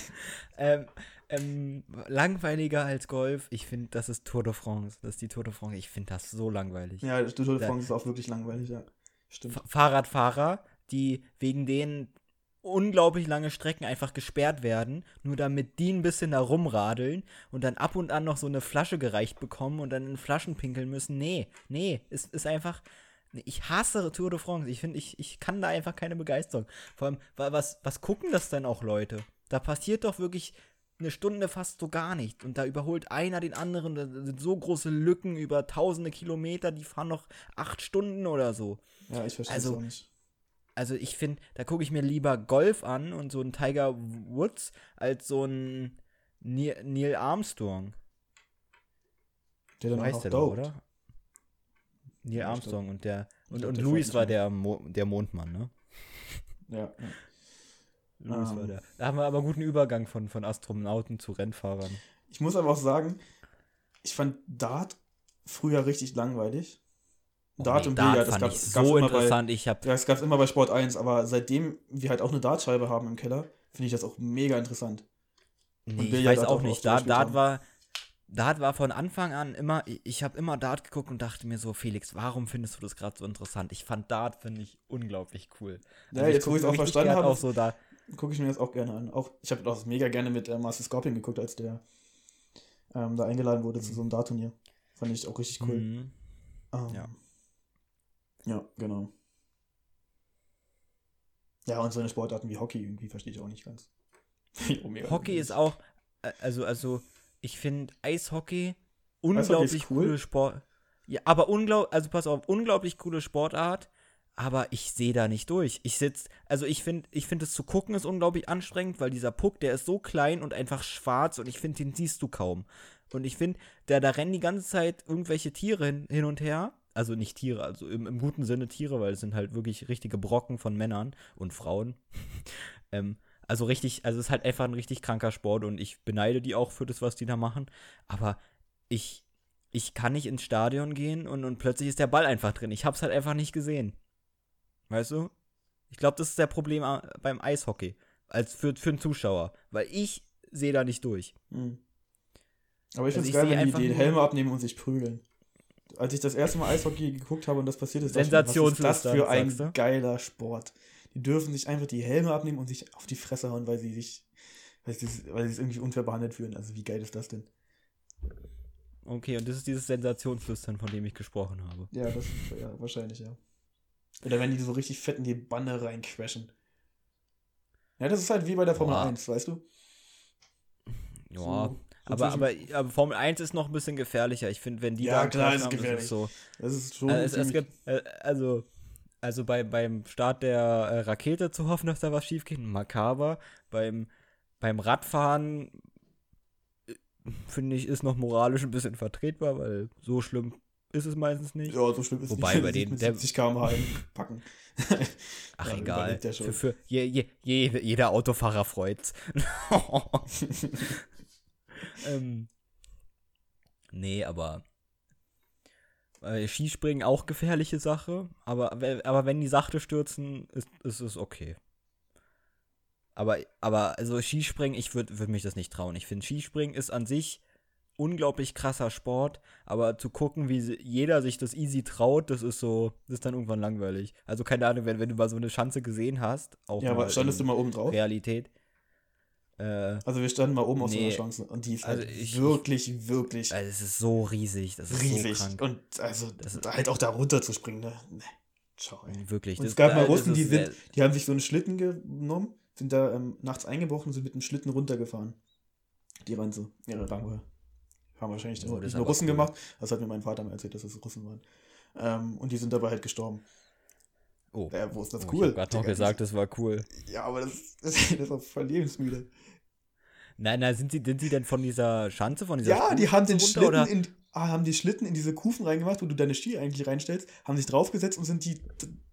Speaker 2: ähm, ähm, langweiliger als Golf, ich finde, das ist Tour de France. Das ist die Tour de France. Ich finde das so langweilig.
Speaker 1: Ja, die Tour de France ist auch wirklich langweilig, ja.
Speaker 2: Stimmt. Fahrradfahrer, die wegen denen unglaublich lange Strecken einfach gesperrt werden, nur damit die ein bisschen da rumradeln und dann ab und an noch so eine Flasche gereicht bekommen und dann in Flaschen pinkeln müssen. Nee, nee, es ist einfach. Ich hasse Tour de France. Ich finde, ich, ich kann da einfach keine Begeisterung. Vor allem, was, was gucken das denn auch Leute? Da passiert doch wirklich eine Stunde fast so gar nicht. Und da überholt einer den anderen. Da sind so große Lücken über tausende Kilometer, die fahren noch acht Stunden oder so.
Speaker 1: Ja, ich verstehe also, auch nicht.
Speaker 2: Also ich finde, da gucke ich mir lieber Golf an und so ein Tiger Woods als so ein Neil, Armstrong.
Speaker 1: Der dann heißt der doch, oder?
Speaker 2: Neil Armstrong und der und, und Louis war der, Mo der Mondmann, ne?
Speaker 1: Ja. Ja.
Speaker 2: Louis um. war ähm. der. Da haben wir aber guten Übergang von, von Astronauten zu Rennfahrern.
Speaker 1: Ich muss aber auch sagen, ich fand Dart früher richtig langweilig.
Speaker 2: Oh, Dart nee, und Dart Billard, das gab es so interessant. Bei, ich hab
Speaker 1: ja, es gab immer bei Sport 1, aber seitdem wir halt auch eine Dartscheibe haben im Keller, finde ich das auch mega interessant.
Speaker 2: Nee, ich weiß auch nicht. Dart, Dart war, Dart war von Anfang an immer, ich habe immer Dart geguckt und dachte mir so, Felix, warum findest du das gerade so interessant? Ich fand Dart, finde ich, unglaublich cool.
Speaker 1: Also ja, jetzt wo ich es auch verstanden habe, so gucke ich mir das auch gerne an. Auch, ich habe das mega gerne mit äh, Master Scorpion geguckt, als der ähm, da eingeladen wurde mhm. zu so einem Dart-Turnier. Fand ich auch richtig cool. Mhm. Ähm, ja. Ja, genau. Ja, und so eine Sportarten wie Hockey irgendwie verstehe ich auch nicht ganz.
Speaker 2: Hockey ist auch, äh, also, also, ich finde Eishockey unglaublich Eishockey cool. coole Sport. Ja, aber unglaublich, also pass auf, unglaublich coole Sportart, aber ich sehe da nicht durch. Ich sitze, also ich finde, ich finde es zu gucken ist unglaublich anstrengend, weil dieser Puck, der ist so klein und einfach schwarz und ich finde, den siehst du kaum. Und ich finde, da, da rennen die ganze Zeit irgendwelche Tiere hin, hin und her also nicht Tiere, also im, im, guten Sinne Tiere, weil es sind halt wirklich richtige Brocken von Männern und Frauen. ähm, also richtig, also es ist halt einfach ein richtig kranker Sport und ich beneide die auch für das, was die da machen. Aber ich, ich kann nicht ins Stadion gehen und, und plötzlich ist der Ball einfach drin. Ich hab's halt einfach nicht gesehen. Weißt du? Ich glaube, das ist der Problem beim Eishockey. Als für, für einen Zuschauer. Weil ich sehe da nicht durch.
Speaker 1: Mhm. Aber ich also finde es geil, wenn die die Helme abnehmen und sich prügeln als ich das erste Mal Eishockey geguckt habe und das passiert ist,
Speaker 2: Sensation
Speaker 1: was ist das für ein geiler Sport. Die dürfen sich einfach die Helme abnehmen und sich auf die Fresse hauen, weil sie sich, weil sie, weil sie es irgendwie unfair behandelt fühlen. Also wie geil ist das denn?
Speaker 2: Okay, und das ist dieses Sensationsflüstern, von dem ich gesprochen habe.
Speaker 1: Ja, das ja, wahrscheinlich, ja. Oder wenn die so richtig fett in die Banne reincrashen. Ja, das ist halt wie bei der Formel Boah. 1, weißt du?
Speaker 2: Ja, so. Aber, aber, aber, Formel 1 ist noch ein bisschen gefährlicher. Ich finde, wenn die
Speaker 1: ja, da klar, ist haben, gefährlich. Ist so.
Speaker 2: Das ist schon. Also, es, es gibt, äh, also, also bei, beim Start der äh, Rakete zu hoffen, dass da was schief geht, makaber. Beim, beim Radfahren äh, finde ich, ist noch moralisch ein bisschen vertretbar, weil so schlimm ist es meistens nicht.
Speaker 1: Ja, so schlimm ist
Speaker 2: es Wobei
Speaker 1: nicht.
Speaker 2: bei denen.
Speaker 1: Mit 70 km/h packen.
Speaker 2: Ach, ja, egal. Für, für je, je, je, jeder Autofahrer freut's. ähm, nee, aber Äh, Skispringen auch gefährliche Sache, aber, aber wenn die sachte stürzen, ist, ist es okay. Aber, aber also Skispringen, ich würde würd mich das nicht trauen. Ich finde, Skispringen ist an sich unglaublich krasser Sport, aber zu gucken, wie jeder sich das easy traut, das ist so, das ist dann irgendwann langweilig. Also keine Ahnung, wenn, wenn du mal so eine Schanze gesehen hast,
Speaker 1: auch Ja, aber standest du mal oben drauf?
Speaker 2: Realität.
Speaker 1: Äh, also wir standen mal oben auf nee, so einer Chance und die ist also halt ich, wirklich, wirklich.
Speaker 2: Also es ist so riesig, das ist
Speaker 1: riesig. so krank. Und also das halt auch da runter zu springen, ne? Nee.
Speaker 2: Schau, ey. Wirklich.
Speaker 1: Und es gab mal Russen, die, sind, die haben sich so einen Schlitten genommen, sind da ähm, nachts eingebrochen und sind mit dem Schlitten runtergefahren. Die waren so, ihre Range. Haben wahrscheinlich oh, nicht nur Russen cool. gemacht. Das hat mir mein Vater mal erzählt, dass es Russen waren. Ähm, und die sind dabei halt gestorben.
Speaker 2: Oh.
Speaker 1: Ja, wo ist das
Speaker 2: oh,
Speaker 1: cool?
Speaker 2: Ich hab gerade noch gesagt, das war cool.
Speaker 1: Ja, aber das, das, das ist auch voll lebensmüde.
Speaker 2: Nein, nein, sind sie, sind sie denn von dieser Schanze, von dieser
Speaker 1: Ja, Kufen die haben den Schlitten oder? in, ah, haben die Schlitten in diese Kufen reingemacht, wo du deine Ski eigentlich reinstellst, haben sich draufgesetzt und sind die,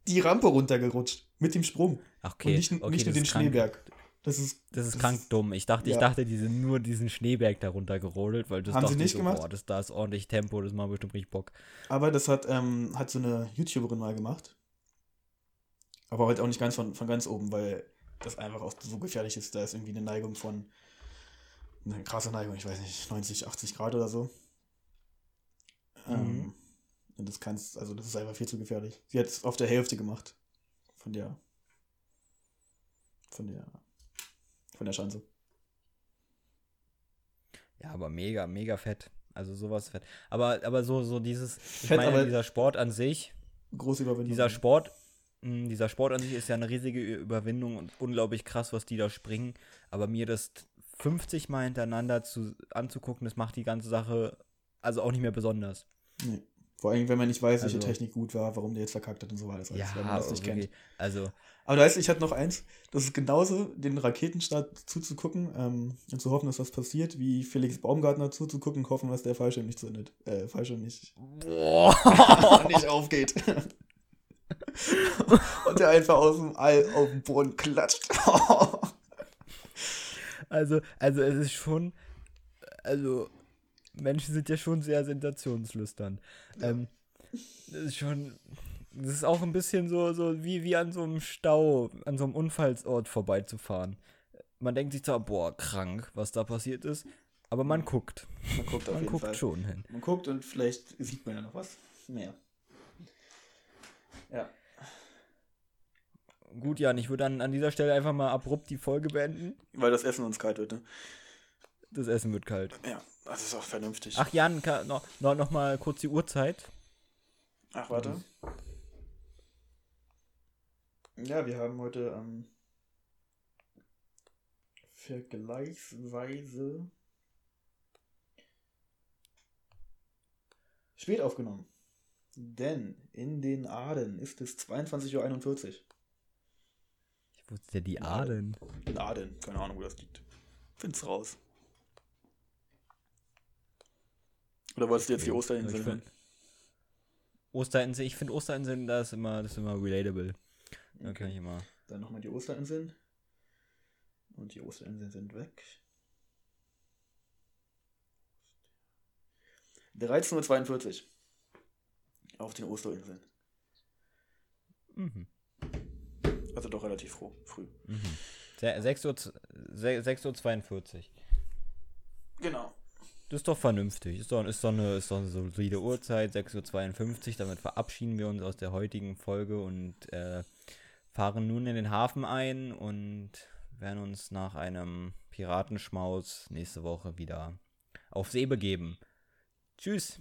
Speaker 1: die Rampe runtergerutscht. Mit dem Sprung.
Speaker 2: Ach, okay.
Speaker 1: Und nicht,
Speaker 2: okay,
Speaker 1: nicht nur den krank. Schneeberg.
Speaker 2: Das ist, das ist das krank ist, dumm. Ich dachte, ja. ich dachte, die sind nur diesen Schneeberg darunter gerodelt, weil das
Speaker 1: haben sie nicht
Speaker 2: so,
Speaker 1: gemacht.
Speaker 2: Boah, das da ist ordentlich Tempo, das macht bestimmt richtig Bock.
Speaker 1: Aber das hat, ähm, hat so eine YouTuberin mal gemacht. Aber halt auch nicht ganz von, von ganz oben, weil das einfach auch so gefährlich ist. Da ist irgendwie eine Neigung von, eine krasse Neigung, ich weiß nicht, 90, 80 Grad oder so. Mhm. Ähm, und das kannst, also das ist einfach viel zu gefährlich. Sie hat es auf der Hälfte gemacht. Von der, von der von der Schanze.
Speaker 2: Ja, aber mega, mega fett. Also sowas fett. Aber, aber so, so dieses, ich fett, meine, dieser Sport an sich.
Speaker 1: Große Überwindung.
Speaker 2: Dieser Sport, mh, hm, dieser Sport an sich ist ja eine riesige Überwindung und unglaublich krass, was die da springen. Aber mir das 50 Mal hintereinander zu, anzugucken, das macht die ganze Sache also auch nicht mehr besonders.
Speaker 1: Nee. Vor allem, wenn man nicht weiß, welche also, Technik gut war, warum der jetzt verkackt hat und so weiter.
Speaker 2: Ja, wenn man das nicht okay. kennt. Also.
Speaker 1: Aber du weißt, ich hatte noch eins, das ist genauso, den Raketenstart zuzugucken ähm, und zu hoffen, dass was passiert, wie Felix Baumgartner zuzugucken, hoffen, dass der Fallschirm nicht zündet. Äh, Fallschirm nicht. Boah. nicht aufgeht. und der einfach aus dem All auf den Boden klatscht.
Speaker 2: also, also es ist schon, also Menschen sind ja schon sehr sensationslüstern. Ja. Ähm, das ist schon. Das ist auch ein bisschen so, so wie, wie an so einem Stau, an so einem Unfallsort vorbeizufahren. Man denkt sich zwar, boah, krank, was da passiert ist, aber man guckt.
Speaker 1: Man guckt auf
Speaker 2: man
Speaker 1: jeden
Speaker 2: guckt
Speaker 1: Fall.
Speaker 2: schon hin.
Speaker 1: Man guckt und vielleicht sieht man ja noch was mehr. Ja.
Speaker 2: Gut, Jan, ich würde dann an dieser Stelle einfach mal abrupt die Folge beenden.
Speaker 1: Weil das Essen uns kalt wird, ne?
Speaker 2: Das Essen wird kalt.
Speaker 1: Ja, das ist auch vernünftig.
Speaker 2: Ach, Jan, kann, noch, noch, noch mal kurz die Uhrzeit.
Speaker 1: Ach, warte. Ja, wir haben heute ähm, vergleichsweise spät aufgenommen. Denn in den Aden ist es 22.41 Uhr.
Speaker 2: Ich wusste ja die Aden.
Speaker 1: In Aden, keine Ahnung, wo das liegt. Find's raus. Oder wolltest du jetzt die Osterinseln hören?
Speaker 2: Osterinsel, ich finde Osterinseln, das ist immer, das ist immer relatable. Da okay. kann ich immer.
Speaker 1: Dann nochmal die Osterinseln. Und die Osterinseln sind weg. 13.42 Uhr. Auf den Osterinseln. Mhm. Also doch relativ froh, früh.
Speaker 2: Mhm. 6 Uhr, 6.42 Uhr.
Speaker 1: Genau.
Speaker 2: Das ist doch vernünftig. Ist doch, ist doch, eine, ist doch eine solide Uhrzeit, 6.52 Uhr. Damit verabschieden wir uns aus der heutigen Folge und äh, fahren nun in den Hafen ein und werden uns nach einem Piratenschmaus nächste Woche wieder auf See begeben. Tschüss.